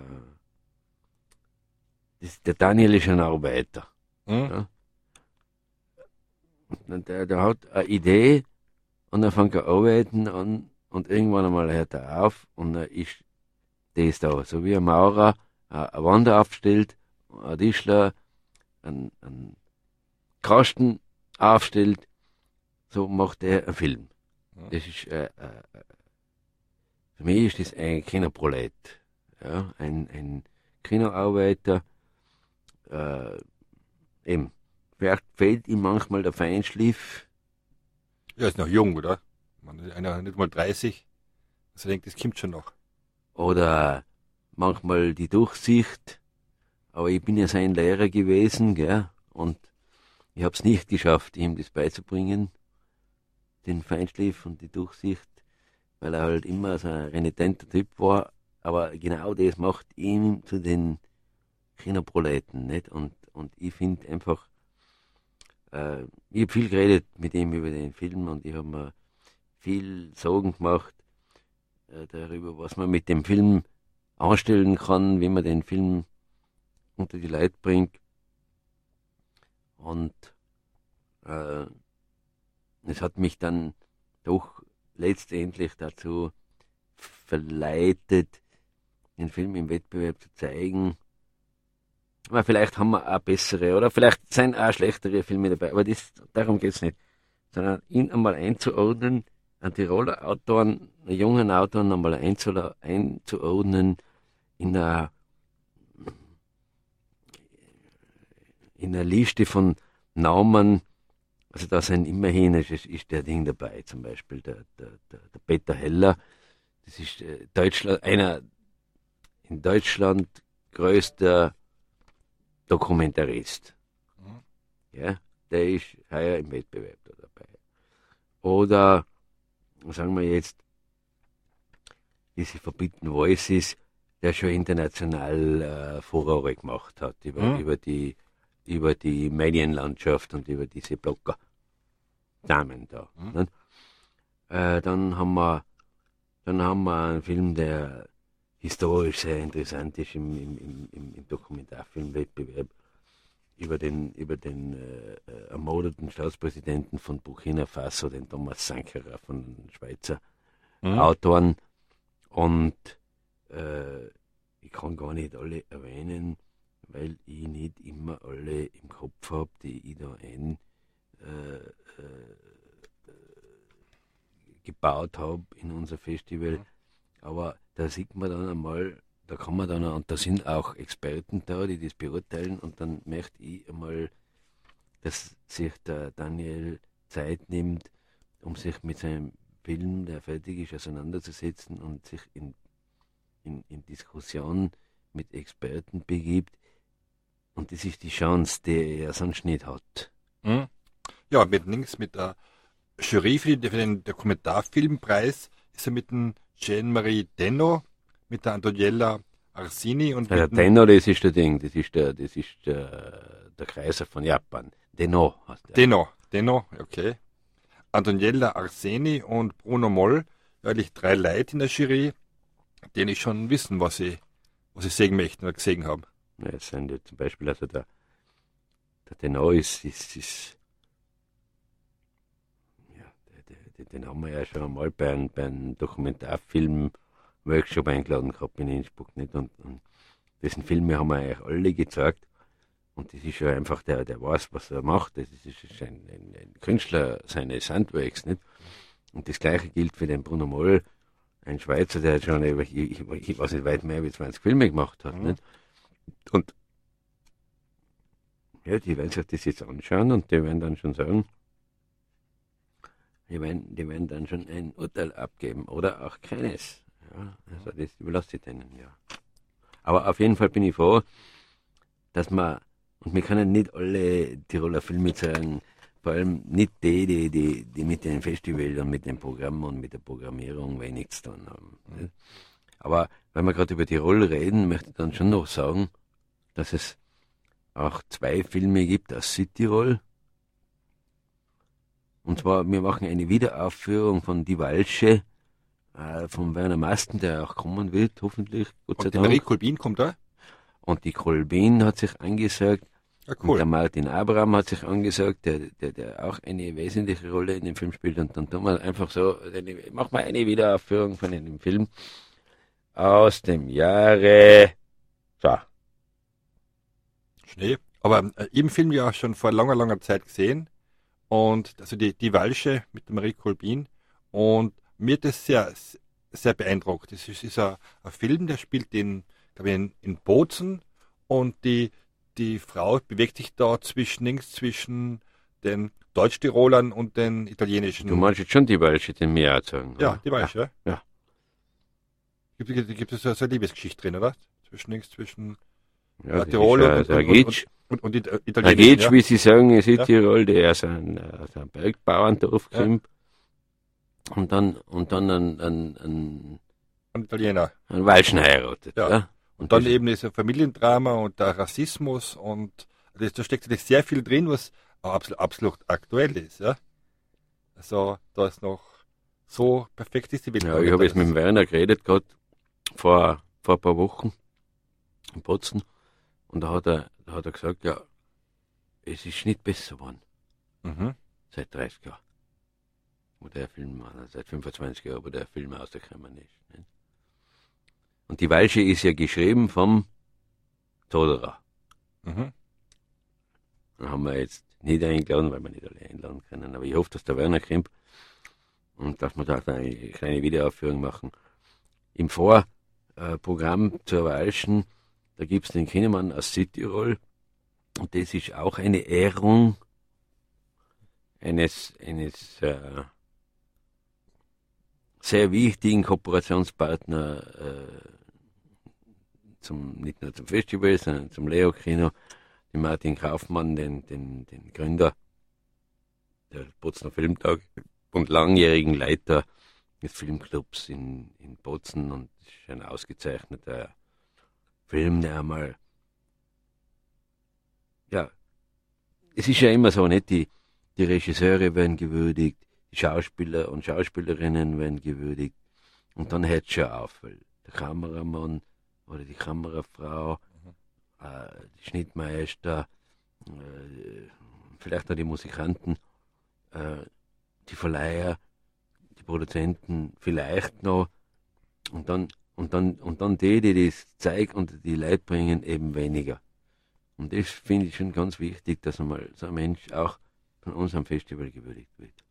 das, der Daniel ist ein Arbeiter. Mhm. Ja? Und der, der hat eine Idee und dann fängt er arbeiten an und irgendwann einmal hört er auf und dann ist das da. So wie ein Maurer eine Wand aufstellt, ein Tischler einen, einen Kasten aufstellt, so macht er einen Film. Das ist, äh, äh, für mich ist das ein Kinoprolet. Ja, ein, ein Kinoarbeiter, äh, eben, vielleicht fehlt ihm manchmal der Feinschliff. Ja, ist noch jung, oder? Man ist einer nicht mal 30, also denkt, das kommt schon noch. Oder manchmal die Durchsicht, aber ich bin ja sein Lehrer gewesen, gell, und ich habe es nicht geschafft, ihm das beizubringen, den Feinschliff und die Durchsicht, weil er halt immer so ein renitenter Typ war, aber genau das macht ihn zu den Kinoproleten, nicht? Und, und ich finde einfach, äh, ich habe viel geredet mit ihm über den Film und ich habe mir viel Sorgen gemacht äh, darüber, was man mit dem Film anstellen kann, wie man den Film unter die Leute bringt. Und äh, es hat mich dann doch letztendlich dazu verleitet, den Film im Wettbewerb zu zeigen. Aber vielleicht haben wir auch bessere oder vielleicht sind auch schlechtere Filme dabei, aber das, darum geht es nicht. Sondern ihn einmal einzuordnen, einen Tiroler Autoren, jungen Autoren einmal einzuordnen in einer, in einer Liste von Namen, also da sind immerhin, ist, ist der Ding dabei, zum Beispiel der, der, der, der Peter Heller, das ist äh, Deutschland, einer in Deutschland größter Dokumentarist. Mhm. Ja, der ist heuer im Wettbewerb da dabei. Oder sagen wir jetzt, diese Forbidden Voices, der schon international äh, Furore gemacht hat über, mhm. über, die, über die Medienlandschaft und über diese Blogger. Damen da. Mhm. Äh, dann haben wir dann haben wir einen Film, der historisch sehr interessant ist im, im, im, im Dokumentarfilmwettbewerb über den, über den äh, äh, ermordeten Staatspräsidenten von Burkina Faso, den Thomas Sankara von Schweizer mhm. Autoren. Und äh, ich kann gar nicht alle erwähnen, weil ich nicht immer alle im Kopf habe, die ich da ein äh, äh gebaut habe in unser Festival. Mhm. Aber da sieht man dann einmal, da kann man dann, und da sind auch Experten da, die das beurteilen, und dann möchte ich einmal, dass sich der Daniel Zeit nimmt, um sich mit seinem Film, der fertig ist, auseinanderzusetzen und sich in, in, in Diskussion mit Experten begibt. Und das ist die Chance, die er sonst nicht hat. Mhm. Ja, mit links mit der Jury für, die, für den Dokumentarfilmpreis ist er mit dem Jean-Marie Denno mit der Antoniella Arsini und Ja, Tenno, das ist der Ding, das ist der, das ist der, der Kaiser von Japan. Denno heißt der. Denno, Denno, okay. Antoniella Arseni und Bruno Moll, eigentlich drei Leute in der Jury, die ich schon wissen, was sie, was sie sehen möchten oder gesehen haben. Ja, es sind ja zum Beispiel, also der, der Denno ist, ist, ist ja, der, den haben wir ja schon einmal bei einem, bei einem Dokumentarfilm-Workshop eingeladen gehabt in Innsbruck, nicht? Und, und dessen Filme haben wir eigentlich alle gezeigt. Und das ist ja einfach, der, der weiß, was er macht. Das ist, ist ein, ein, ein Künstler seines Handwerks, nicht? Und das Gleiche gilt für den Bruno Moll, ein Schweizer, der schon, ich, ich, ich weiß nicht, weit mehr wie 20 Filme gemacht hat, nicht? Und ja, die werden sich das jetzt anschauen und die werden dann schon sagen, die werden, die werden dann schon ein Urteil abgeben oder auch keines. Ja, also das überlasse ich denen, ja. Aber auf jeden Fall bin ich froh, dass man, und wir können nicht alle Tiroler Filme zeigen, vor allem nicht die, die, die, die mit den Festivals und mit dem Programm und mit der Programmierung wenig zu tun haben. nicht? Aber wenn wir gerade über Tirol reden, möchte ich dann schon noch sagen, dass es auch zwei Filme gibt aus Südtirol. Und zwar, wir machen eine Wiederaufführung von Die Walsche, äh, von Werner Masten, der auch kommen wird, hoffentlich, Gott sei Und die Marie Dank. Kolbin kommt da. Und die Kolbin hat sich angesagt, Ja, und der cool. Martin Abraham hat sich angesagt, der, der, der auch eine wesentliche Rolle in dem Film spielt. Und dann tun wir einfach so, eine, machen wir eine Wiederaufführung von einem Film aus dem Jahre, so, Schnee. Aber äh, im Film ja auch schon vor langer, langer Zeit gesehen. Und also die, die Walsche mit der Marie Kolbin. Und mir das sehr, sehr beeindruckt. Das ist, ist ein, ein Film, der spielt in, glaube ich, in, in Bozen. Und die, die Frau bewegt sich da zwischen links zwischen den Deutsch-Tirolern und den italienischen. du meinst jetzt schon die Walsche, den sagen. ja, die Walsche, ja. Ja. Gibt, gibt, es so eine Liebesgeschichte drin, oder? Zwischen links zwischen Ja, ja, Tirol ist, und, äh, und, und, und, und, der Italiener. Gitsch, ja. wie sie sagen, in Südtirol, der aus einem, aus einem Bergbauerndorf kommt. Und dann, und dann ein, ein, ein, Ein Italiener. ein Walschen heiratet. Ja. Und dann eben dieser Familiendrama und der Rassismus und das, da steckt natürlich sehr viel drin, was absolut, absolut aktuell ist. Ja? Also da ist noch so perfekt ist die Welt. Ja, ich habe jetzt mit dem Werner geredet, gerade vor, vor ein paar Wochen in Potzen. Und da hat er, da hat er gesagt, ja, es ist nicht besser geworden mhm. seit 30 Jahren. Wo der Film, also seit 25 Jahren, wo der Film rausgekommen ist. Nicht? Und die Walsche ist ja geschrieben vom Toderer. Mhm. Den haben wir jetzt nicht eingeladen, weil wir nicht alle einladen können. Aber ich hoffe, dass der Werner kommt und dass wir da eine kleine Wiederaufführung machen. Im Vorprogramm zur Walschen, da gibt es den Kinnemann aus Südtirol. Und das ist auch eine Ehrung eines, eines äh, sehr wichtigen Kooperationspartner äh, zum, nicht nur zum Festival, sondern zum Leo-Kino den Martin Kaufmann, den, den, den Gründer der Bozner Filmtag und langjährigen Leiter des Filmclubs in, in Bozen und ist ein ausgezeichneter Film, der einmal, ja, es ist ja immer so, nicht? Die, die Regisseure werden gewürdigt, Schauspieler und Schauspielerinnen werden gewürdigt und dann hört schon auf, weil der Kameramann oder die Kamerafrau äh, die Schnittmeister, äh, vielleicht auch die Musikanten, äh, die Verleiher, die Produzenten vielleicht noch und dann und dann und dann die, die das zeigen und die Leute bringen, eben weniger. Und das finde ich schon ganz wichtig, dass einmal so ein Mensch auch von uns am Festival gewürdigt wird.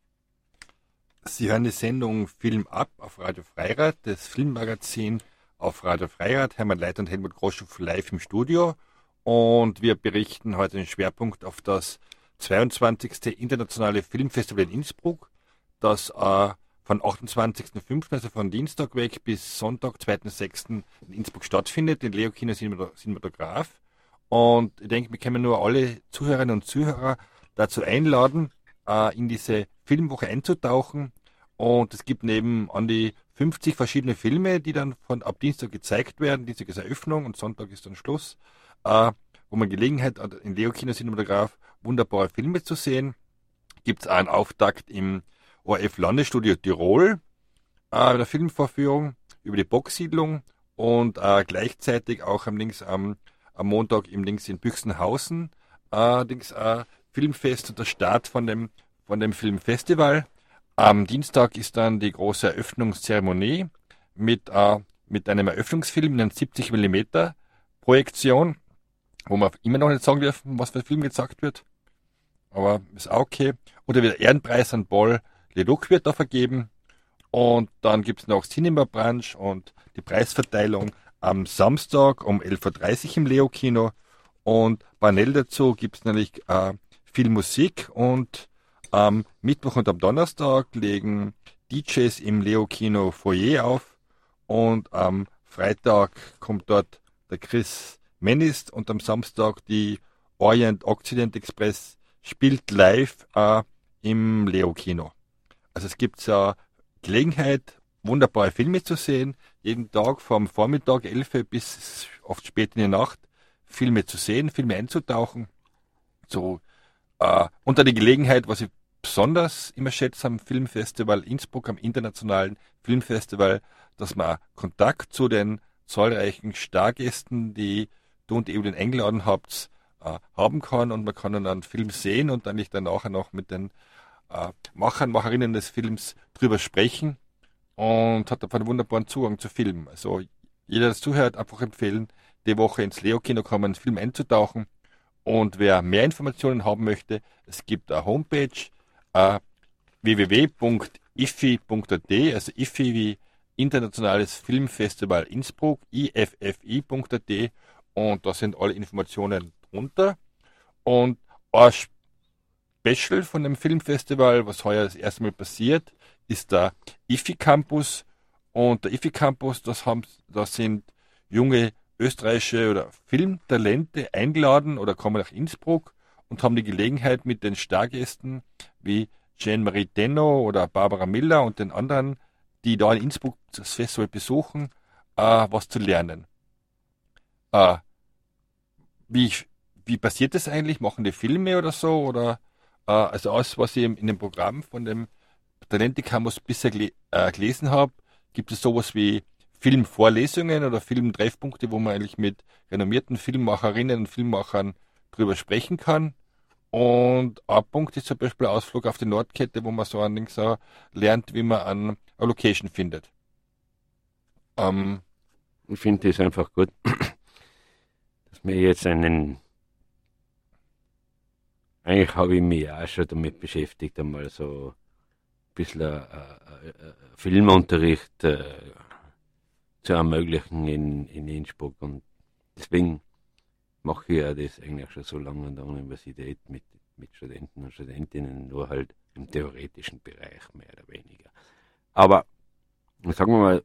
Sie hören die Sendung Film ab auf Radio Freirad, das Filmmagazin auf Radio Freirad. Hermann Leit und Helmut Groschow live im Studio. Und wir berichten heute den Schwerpunkt auf das 22. Internationale Filmfestival in Innsbruck, das äh, von 28.05., also von Dienstag weg bis Sonntag, 2.06. in Innsbruck stattfindet, in Leo Kino Cinematograph. Und ich denke, wir können nur alle Zuhörerinnen und Zuhörer dazu einladen, äh, in diese Filmwoche einzutauchen. Und es gibt neben an die 50 verschiedene Filme, die dann von ab Dienstag gezeigt werden. Dienstag ist Eröffnung und Sonntag ist dann Schluss. Äh, wo man Gelegenheit hat, in Leo Kino Cinematograph wunderbare Filme zu sehen. Gibt es einen Auftakt im ORF Landesstudio Tirol, äh, der Filmvorführung über die Boxsiedlung und äh, gleichzeitig auch am links am, am Montag im links in Büchsenhausen äh, links, äh, Filmfest und der Start von dem von dem Filmfestival. Am Dienstag ist dann die große Eröffnungszeremonie mit, äh, mit einem Eröffnungsfilm in einer 70 mm Projektion, wo man immer noch nicht sagen dürfen, was für ein Film gezeigt wird. Aber ist auch okay. Oder wieder Ehrenpreis an Paul Leduc wird da vergeben. Und dann gibt's noch Cinema Branch und die Preisverteilung am Samstag um 11.30 Uhr im Leo-Kino. Und Panel dazu gibt's nämlich äh, viel Musik und am Mittwoch und am Donnerstag legen DJs im Leo-Kino Foyer auf und am Freitag kommt dort der Chris Menist und am Samstag die Orient Occident Express spielt live äh, im Leo-Kino. Also es gibt äh, Gelegenheit, wunderbare Filme zu sehen, jeden Tag vom Vormittag 11 bis oft spät in die Nacht Filme zu sehen, Filme einzutauchen. So äh, unter die Gelegenheit, was ich besonders immer schätze am Filmfestival Innsbruck, am internationalen Filmfestival, dass man Kontakt zu den zahlreichen Stargästen, die du und eben den eingeladen habt, äh, haben kann und man kann dann einen Film sehen und dann nicht dann nachher noch mit den äh, Machern, Macherinnen des Films drüber sprechen und hat einfach einen wunderbaren Zugang zu Filmen. Also jeder, der zuhört, einfach empfehlen, die Woche ins Leo-Kino kommen, einen Film einzutauchen. Und wer mehr Informationen haben möchte, es gibt eine Homepage, äh, www.ifi.at, also IFI wie Internationales Filmfestival Innsbruck, iffi.at und da sind alle Informationen drunter. Und ein Special von dem Filmfestival, was heuer das erste Mal passiert, ist der IFI Campus. Und der IFI Campus, das, haben, das sind junge österreichische oder Filmtalente eingeladen oder kommen nach Innsbruck und haben die Gelegenheit mit den Stargästen wie Jean-Marie Denno oder Barbara Miller und den anderen, die da in Innsbruck das Festival besuchen, äh, was zu lernen. Äh, wie, wie passiert das eigentlich? Machen die Filme oder so? Oder äh, also alles, was ich in dem Programm von dem Talentikamus bisher gel äh, gelesen habe, gibt es sowas wie Filmvorlesungen oder Filmtreffpunkte, wo man eigentlich mit renommierten Filmemacherinnen und Filmemachern drüber sprechen kann. Und ein Punkt ist zum Beispiel Ausflug auf die Nordkette, wo man so allerdings auch lernt, wie man an eine Location findet. Ähm, ich finde es einfach gut, dass wir jetzt einen. Eigentlich habe ich mich auch schon damit beschäftigt, einmal so ein bisschen äh, äh, äh Filmunterricht äh, zu ermöglichen in, in Innsbruck. Und deswegen mache ich ja das eigentlich schon so lange an der Universität mit, mit Studenten und Studentinnen, nur halt im theoretischen Bereich mehr oder weniger. Aber sagen wir mal,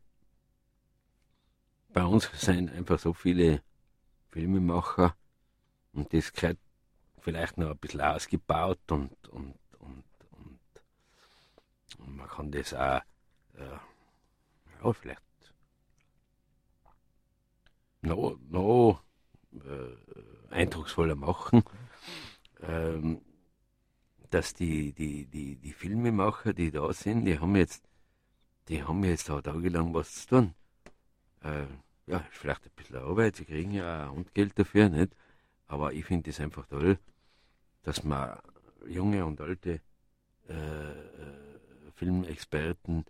bei uns sind einfach so viele Filmemacher und das gehört vielleicht noch ein bisschen ausgebaut und, und, und, und, und man kann das auch äh, ja, vielleicht noch, noch äh, eindrucksvoller machen, ähm, dass die, die, die, die Filmemacher, die da sind, die haben jetzt, die haben jetzt auch tagelang was zu tun. Äh, ja, vielleicht ein bisschen Arbeit, sie kriegen ja auch Geld dafür, nicht? Aber ich finde es einfach toll, dass man junge und alte äh, äh Filmexperten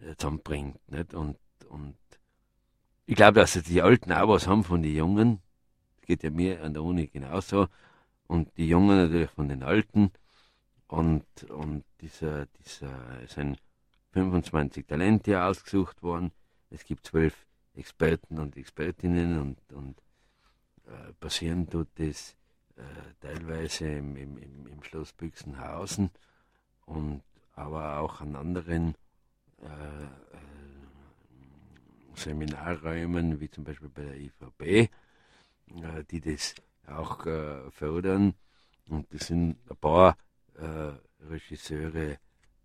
äh, zusammenbringt, nicht? Und, und ich glaube, dass die Alten auch was haben von den Jungen. Geht ja mir an der Uni genauso. Und die Jungen natürlich von den Alten. Und, und dieser, dieser, es sind 25 Talente ausgesucht worden. Es gibt zwölf Experten und Expertinnen und, und äh, passieren tut das äh, teilweise im, im, im, Schloss Büchsenhausen und aber auch an anderen äh, äh Seminarräumen, wie zum Beispiel bei der IVB, die das auch äh, fördern. Und das sind ein paar äh, Regisseure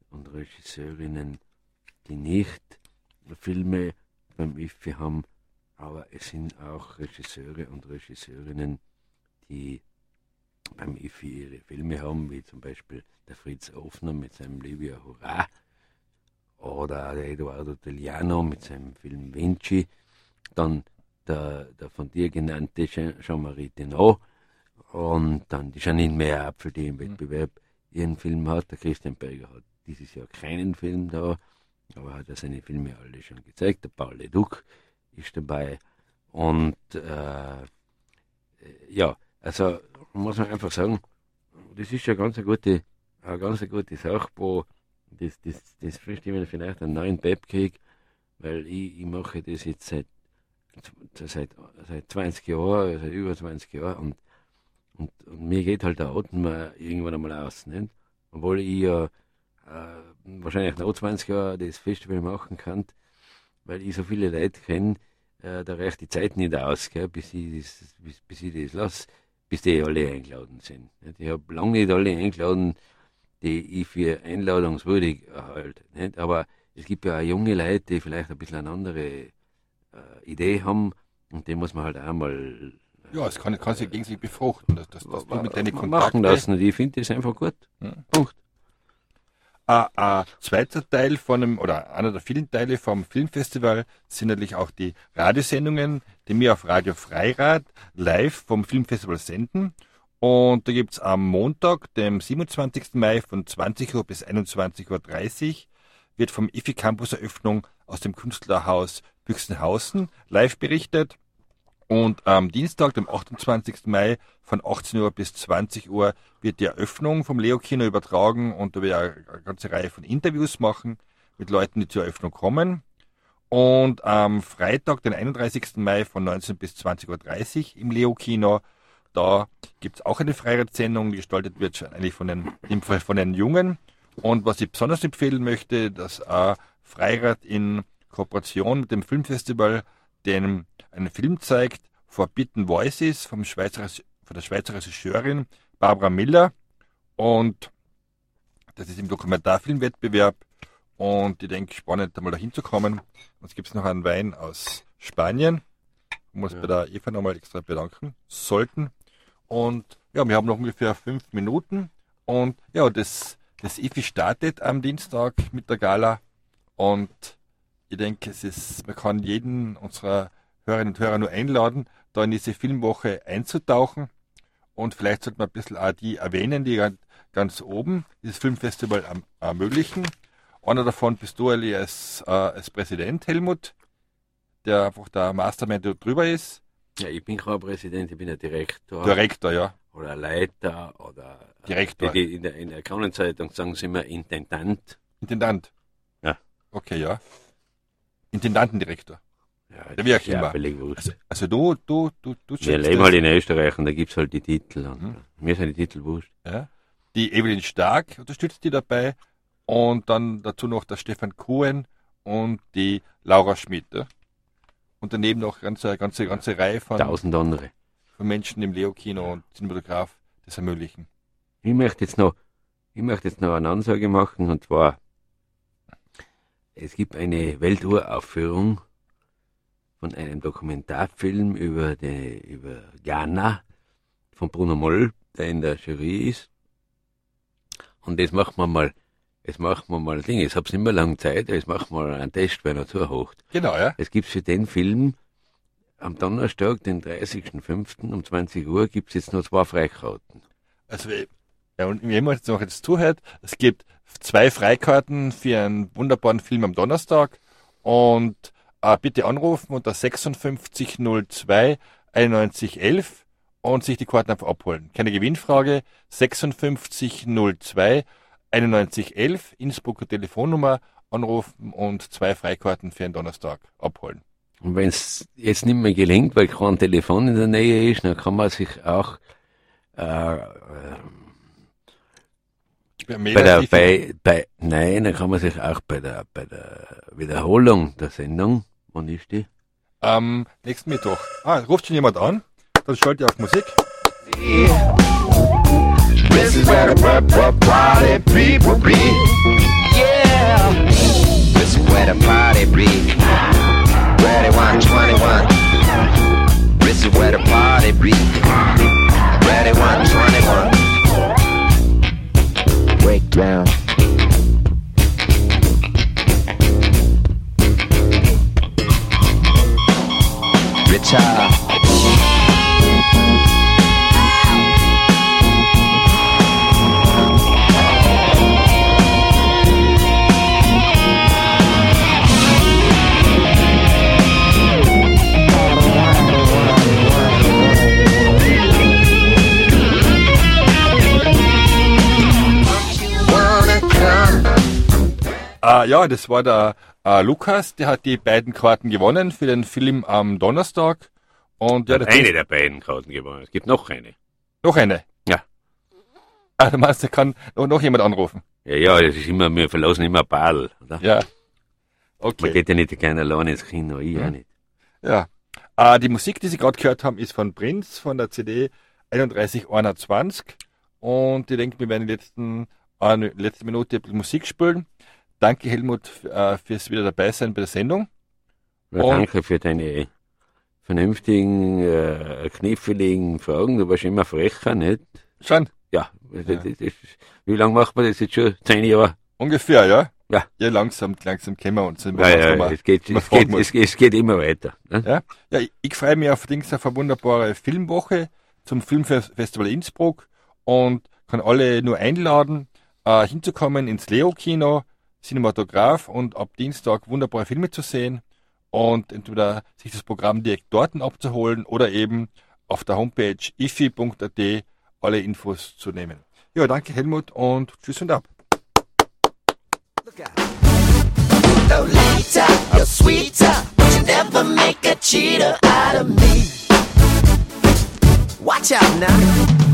und Regisseurinnen, die nicht Filme beim IFI haben, aber es sind auch Regisseure und Regisseurinnen, die beim IFI ihre Filme haben, wie zum Beispiel der Fritz Ofner mit seinem Livia Hurra oder der Eduardo Deliano mit seinem Film Vinci, dann der, der von dir genannte Jean-Marie Denot und dann die Janine Meerapfel, die im mhm. Wettbewerb ihren Film hat. Der Christian Berger hat dieses Jahr keinen Film da, aber hat ja seine Filme alle schon gezeigt. Der Paul Leduc ist dabei und äh, ja, also muss man einfach sagen, das ist ja ganz eine gute, eine ganz eine gute Sache, wo das, das, das frisst immer vielleicht einen neuen Pep krieg, weil ich, ich mache das jetzt seit, seit, seit 20 Jahren, seit über 20 Jahren und, und, und mir geht halt der Atem irgendwann einmal aus, nicht? Obwohl ich ja äh, wahrscheinlich noch 20 Jahre das Festival machen kann, weil ich so viele Leute kenne, äh, da reicht die Zeit nicht aus, gell, bis, ich das, bis, bis ich das lasse, bis die alle eingeladen sind. Ich habe lange nicht alle eingeladen, die ich für einladungswürdig halte. Nicht? Aber es gibt ja auch junge Leute, die vielleicht ein bisschen eine andere äh, Idee haben und die muss man halt auch mal. Äh, ja, es kann, kann sich gegenseitig befruchten, dass, dass, dass du mit deinen Kontakten. Machen lassen und ich finde das einfach gut. Ja. Punkt. Ein, ein zweiter Teil von einem, oder einer der vielen Teile vom Filmfestival sind natürlich auch die Radiosendungen, die wir auf Radio Freirad live vom Filmfestival senden. Und da gibt's am Montag, dem 27. Mai von 20 Uhr bis 21.30 Uhr, wird vom IFI Campus Eröffnung aus dem Künstlerhaus Büchsenhausen live berichtet. Und am Dienstag, dem 28. Mai von 18 Uhr bis 20 Uhr wird die Eröffnung vom Leo Kino übertragen und da wird eine ganze Reihe von Interviews machen mit Leuten, die zur Eröffnung kommen. Und am Freitag, den 31. Mai von 19 bis 20.30 Uhr im Leo Kino da gibt es auch eine Freirad-Sendung, die gestaltet wird eigentlich von den, im Fall von den Jungen. Und was ich besonders empfehlen möchte, dass äh, Freirad in Kooperation mit dem Filmfestival den einen Film zeigt, Forbidden Voices vom Schweizer, von der Schweizer Regisseurin Barbara Miller. Und das ist im Dokumentarfilmwettbewerb. Und ich denke, spannend, da mal da hinzukommen. Uns gibt es noch einen Wein aus Spanien. Ich muss ja. bei der Eva nochmal extra bedanken. Sollten. Und ja, wir haben noch ungefähr fünf Minuten. Und ja, das, das IFI startet am Dienstag mit der Gala. Und ich denke, es ist, man kann jeden unserer Hörerinnen und Hörer nur einladen, da in diese Filmwoche einzutauchen. Und vielleicht sollte man ein bisschen auch die erwähnen, die ganz oben dieses Filmfestival ermöglichen. Einer davon bist du als, äh, als Präsident, Helmut, der einfach der Mastermind drüber ist. Ja, ich bin kein Präsident, ich bin ein Direktor. Direktor, ja. Oder Leiter oder. Direktor. Die, in, der, in der Kronenzeitung sagen sie immer Intendant. Intendant? Ja. Okay, ja. Intendantendirektor. Ja, der wie immer. Also, also du, du, du, du Wir leben halt in Österreich und da gibt es halt die Titel. Und hm. Mir sind die Titel wurscht. Ja. Die Evelyn Stark unterstützt die dabei und dann dazu noch der Stefan Cohen und die Laura Schmidt. Ja? und daneben noch eine ganze, ganze, ganze Reihe von, tausend andere. von Menschen im Leo-Kino und Cinematograph das ermöglichen. Ich möchte jetzt noch, ich möchte jetzt noch eine Ansage machen und zwar, es gibt eine Welturaufführung von einem Dokumentarfilm über, die, über Ghana von Bruno Moll, der in der Jury ist. Und das machen wir mal jetzt machen wir mal Dinge. Jetzt hab's nicht mehr lange Zeit, jetzt machen wir einen Test, wenn er zuhocht. Genau, ja. Es gibt für den Film am Donnerstag, den 30.05. um 20 Uhr, gibt's jetzt noch zwei Freikarten. Also, ja, und jemand jetzt noch jetzt zuhört, es gibt zwei Freikarten für einen wunderbaren Film am Donnerstag und äh, bitte anrufen unter 5602 9111 und sich die Karten einfach abholen. Keine Gewinnfrage, 5602 9111 Innsbrucker Telefonnummer anrufen und zwei Freikarten für einen Donnerstag abholen. Und wenn es jetzt nicht mehr gelingt, weil kein Telefon in der Nähe ist, dann kann man sich auch äh, äh, bei der, bei, bei, nein, da kann man sich auch bei der, bei der Wiederholung der Sendung, wann ist die? Am nächsten Mittwoch. Ah, ruft schon jemand an, dann schalte ich auf Musik. This is where the party people be. Yeah. This is where the party be. Where they want 21. This is where the party be. Where they want 21. down. Äh, ja, das war der äh, Lukas, der hat die beiden Karten gewonnen für den Film am Donnerstag. Und ja, Der eine der beiden Karten gewonnen. Es gibt noch eine. noch eine. Ja. Ah, du meinst, da kann noch, jemand anrufen? Ja, ja, das ist immer, wir verlassen immer Badl. Oder? Ja. Man Okay. geht ja nicht gerne alleine ins Kino, ich auch nicht. Ja. Äh, die Musik, die Sie gerade gehört haben, ist von Prinz von der CD 3121. Und ich denke, wir werden die letzten, äh, letzte Minute Musik spielen. Danke, Helmut, äh, fürs wieder dabei sein bei der Sendung. Ja, danke für deine vernünftigen, äh, kniffligen Fragen. Du warst immer frecher, nicht? Schon? Ja. Das, das, das, wie lange macht man das jetzt schon? Zehn Jahre? Ungefähr, ja? Ja. Ja, langsam, langsam kennen wir uns. Ja, ja, es geht, es, geht, es, es geht immer weiter. Ne? Ja, ja ich, ich freue mich auf Dings auf eine wunderbare Filmwoche zum Filmfestival Innsbruck und kann alle nur einladen, äh, hinzukommen ins Leo-Kino, Cinematograph und ab Dienstag wunderbare Filme zu sehen und entweder sich das Programm direkt dort abzuholen oder eben auf der Homepage ifi.at alle Infos zu nehmen. Ja, danke Helmut und tschüss und ab. Watch out now.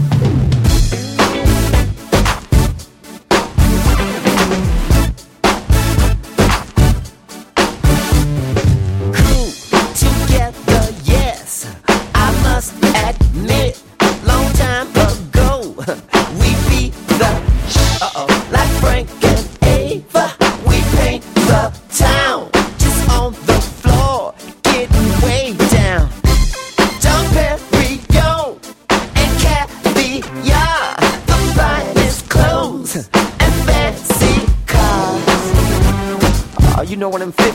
150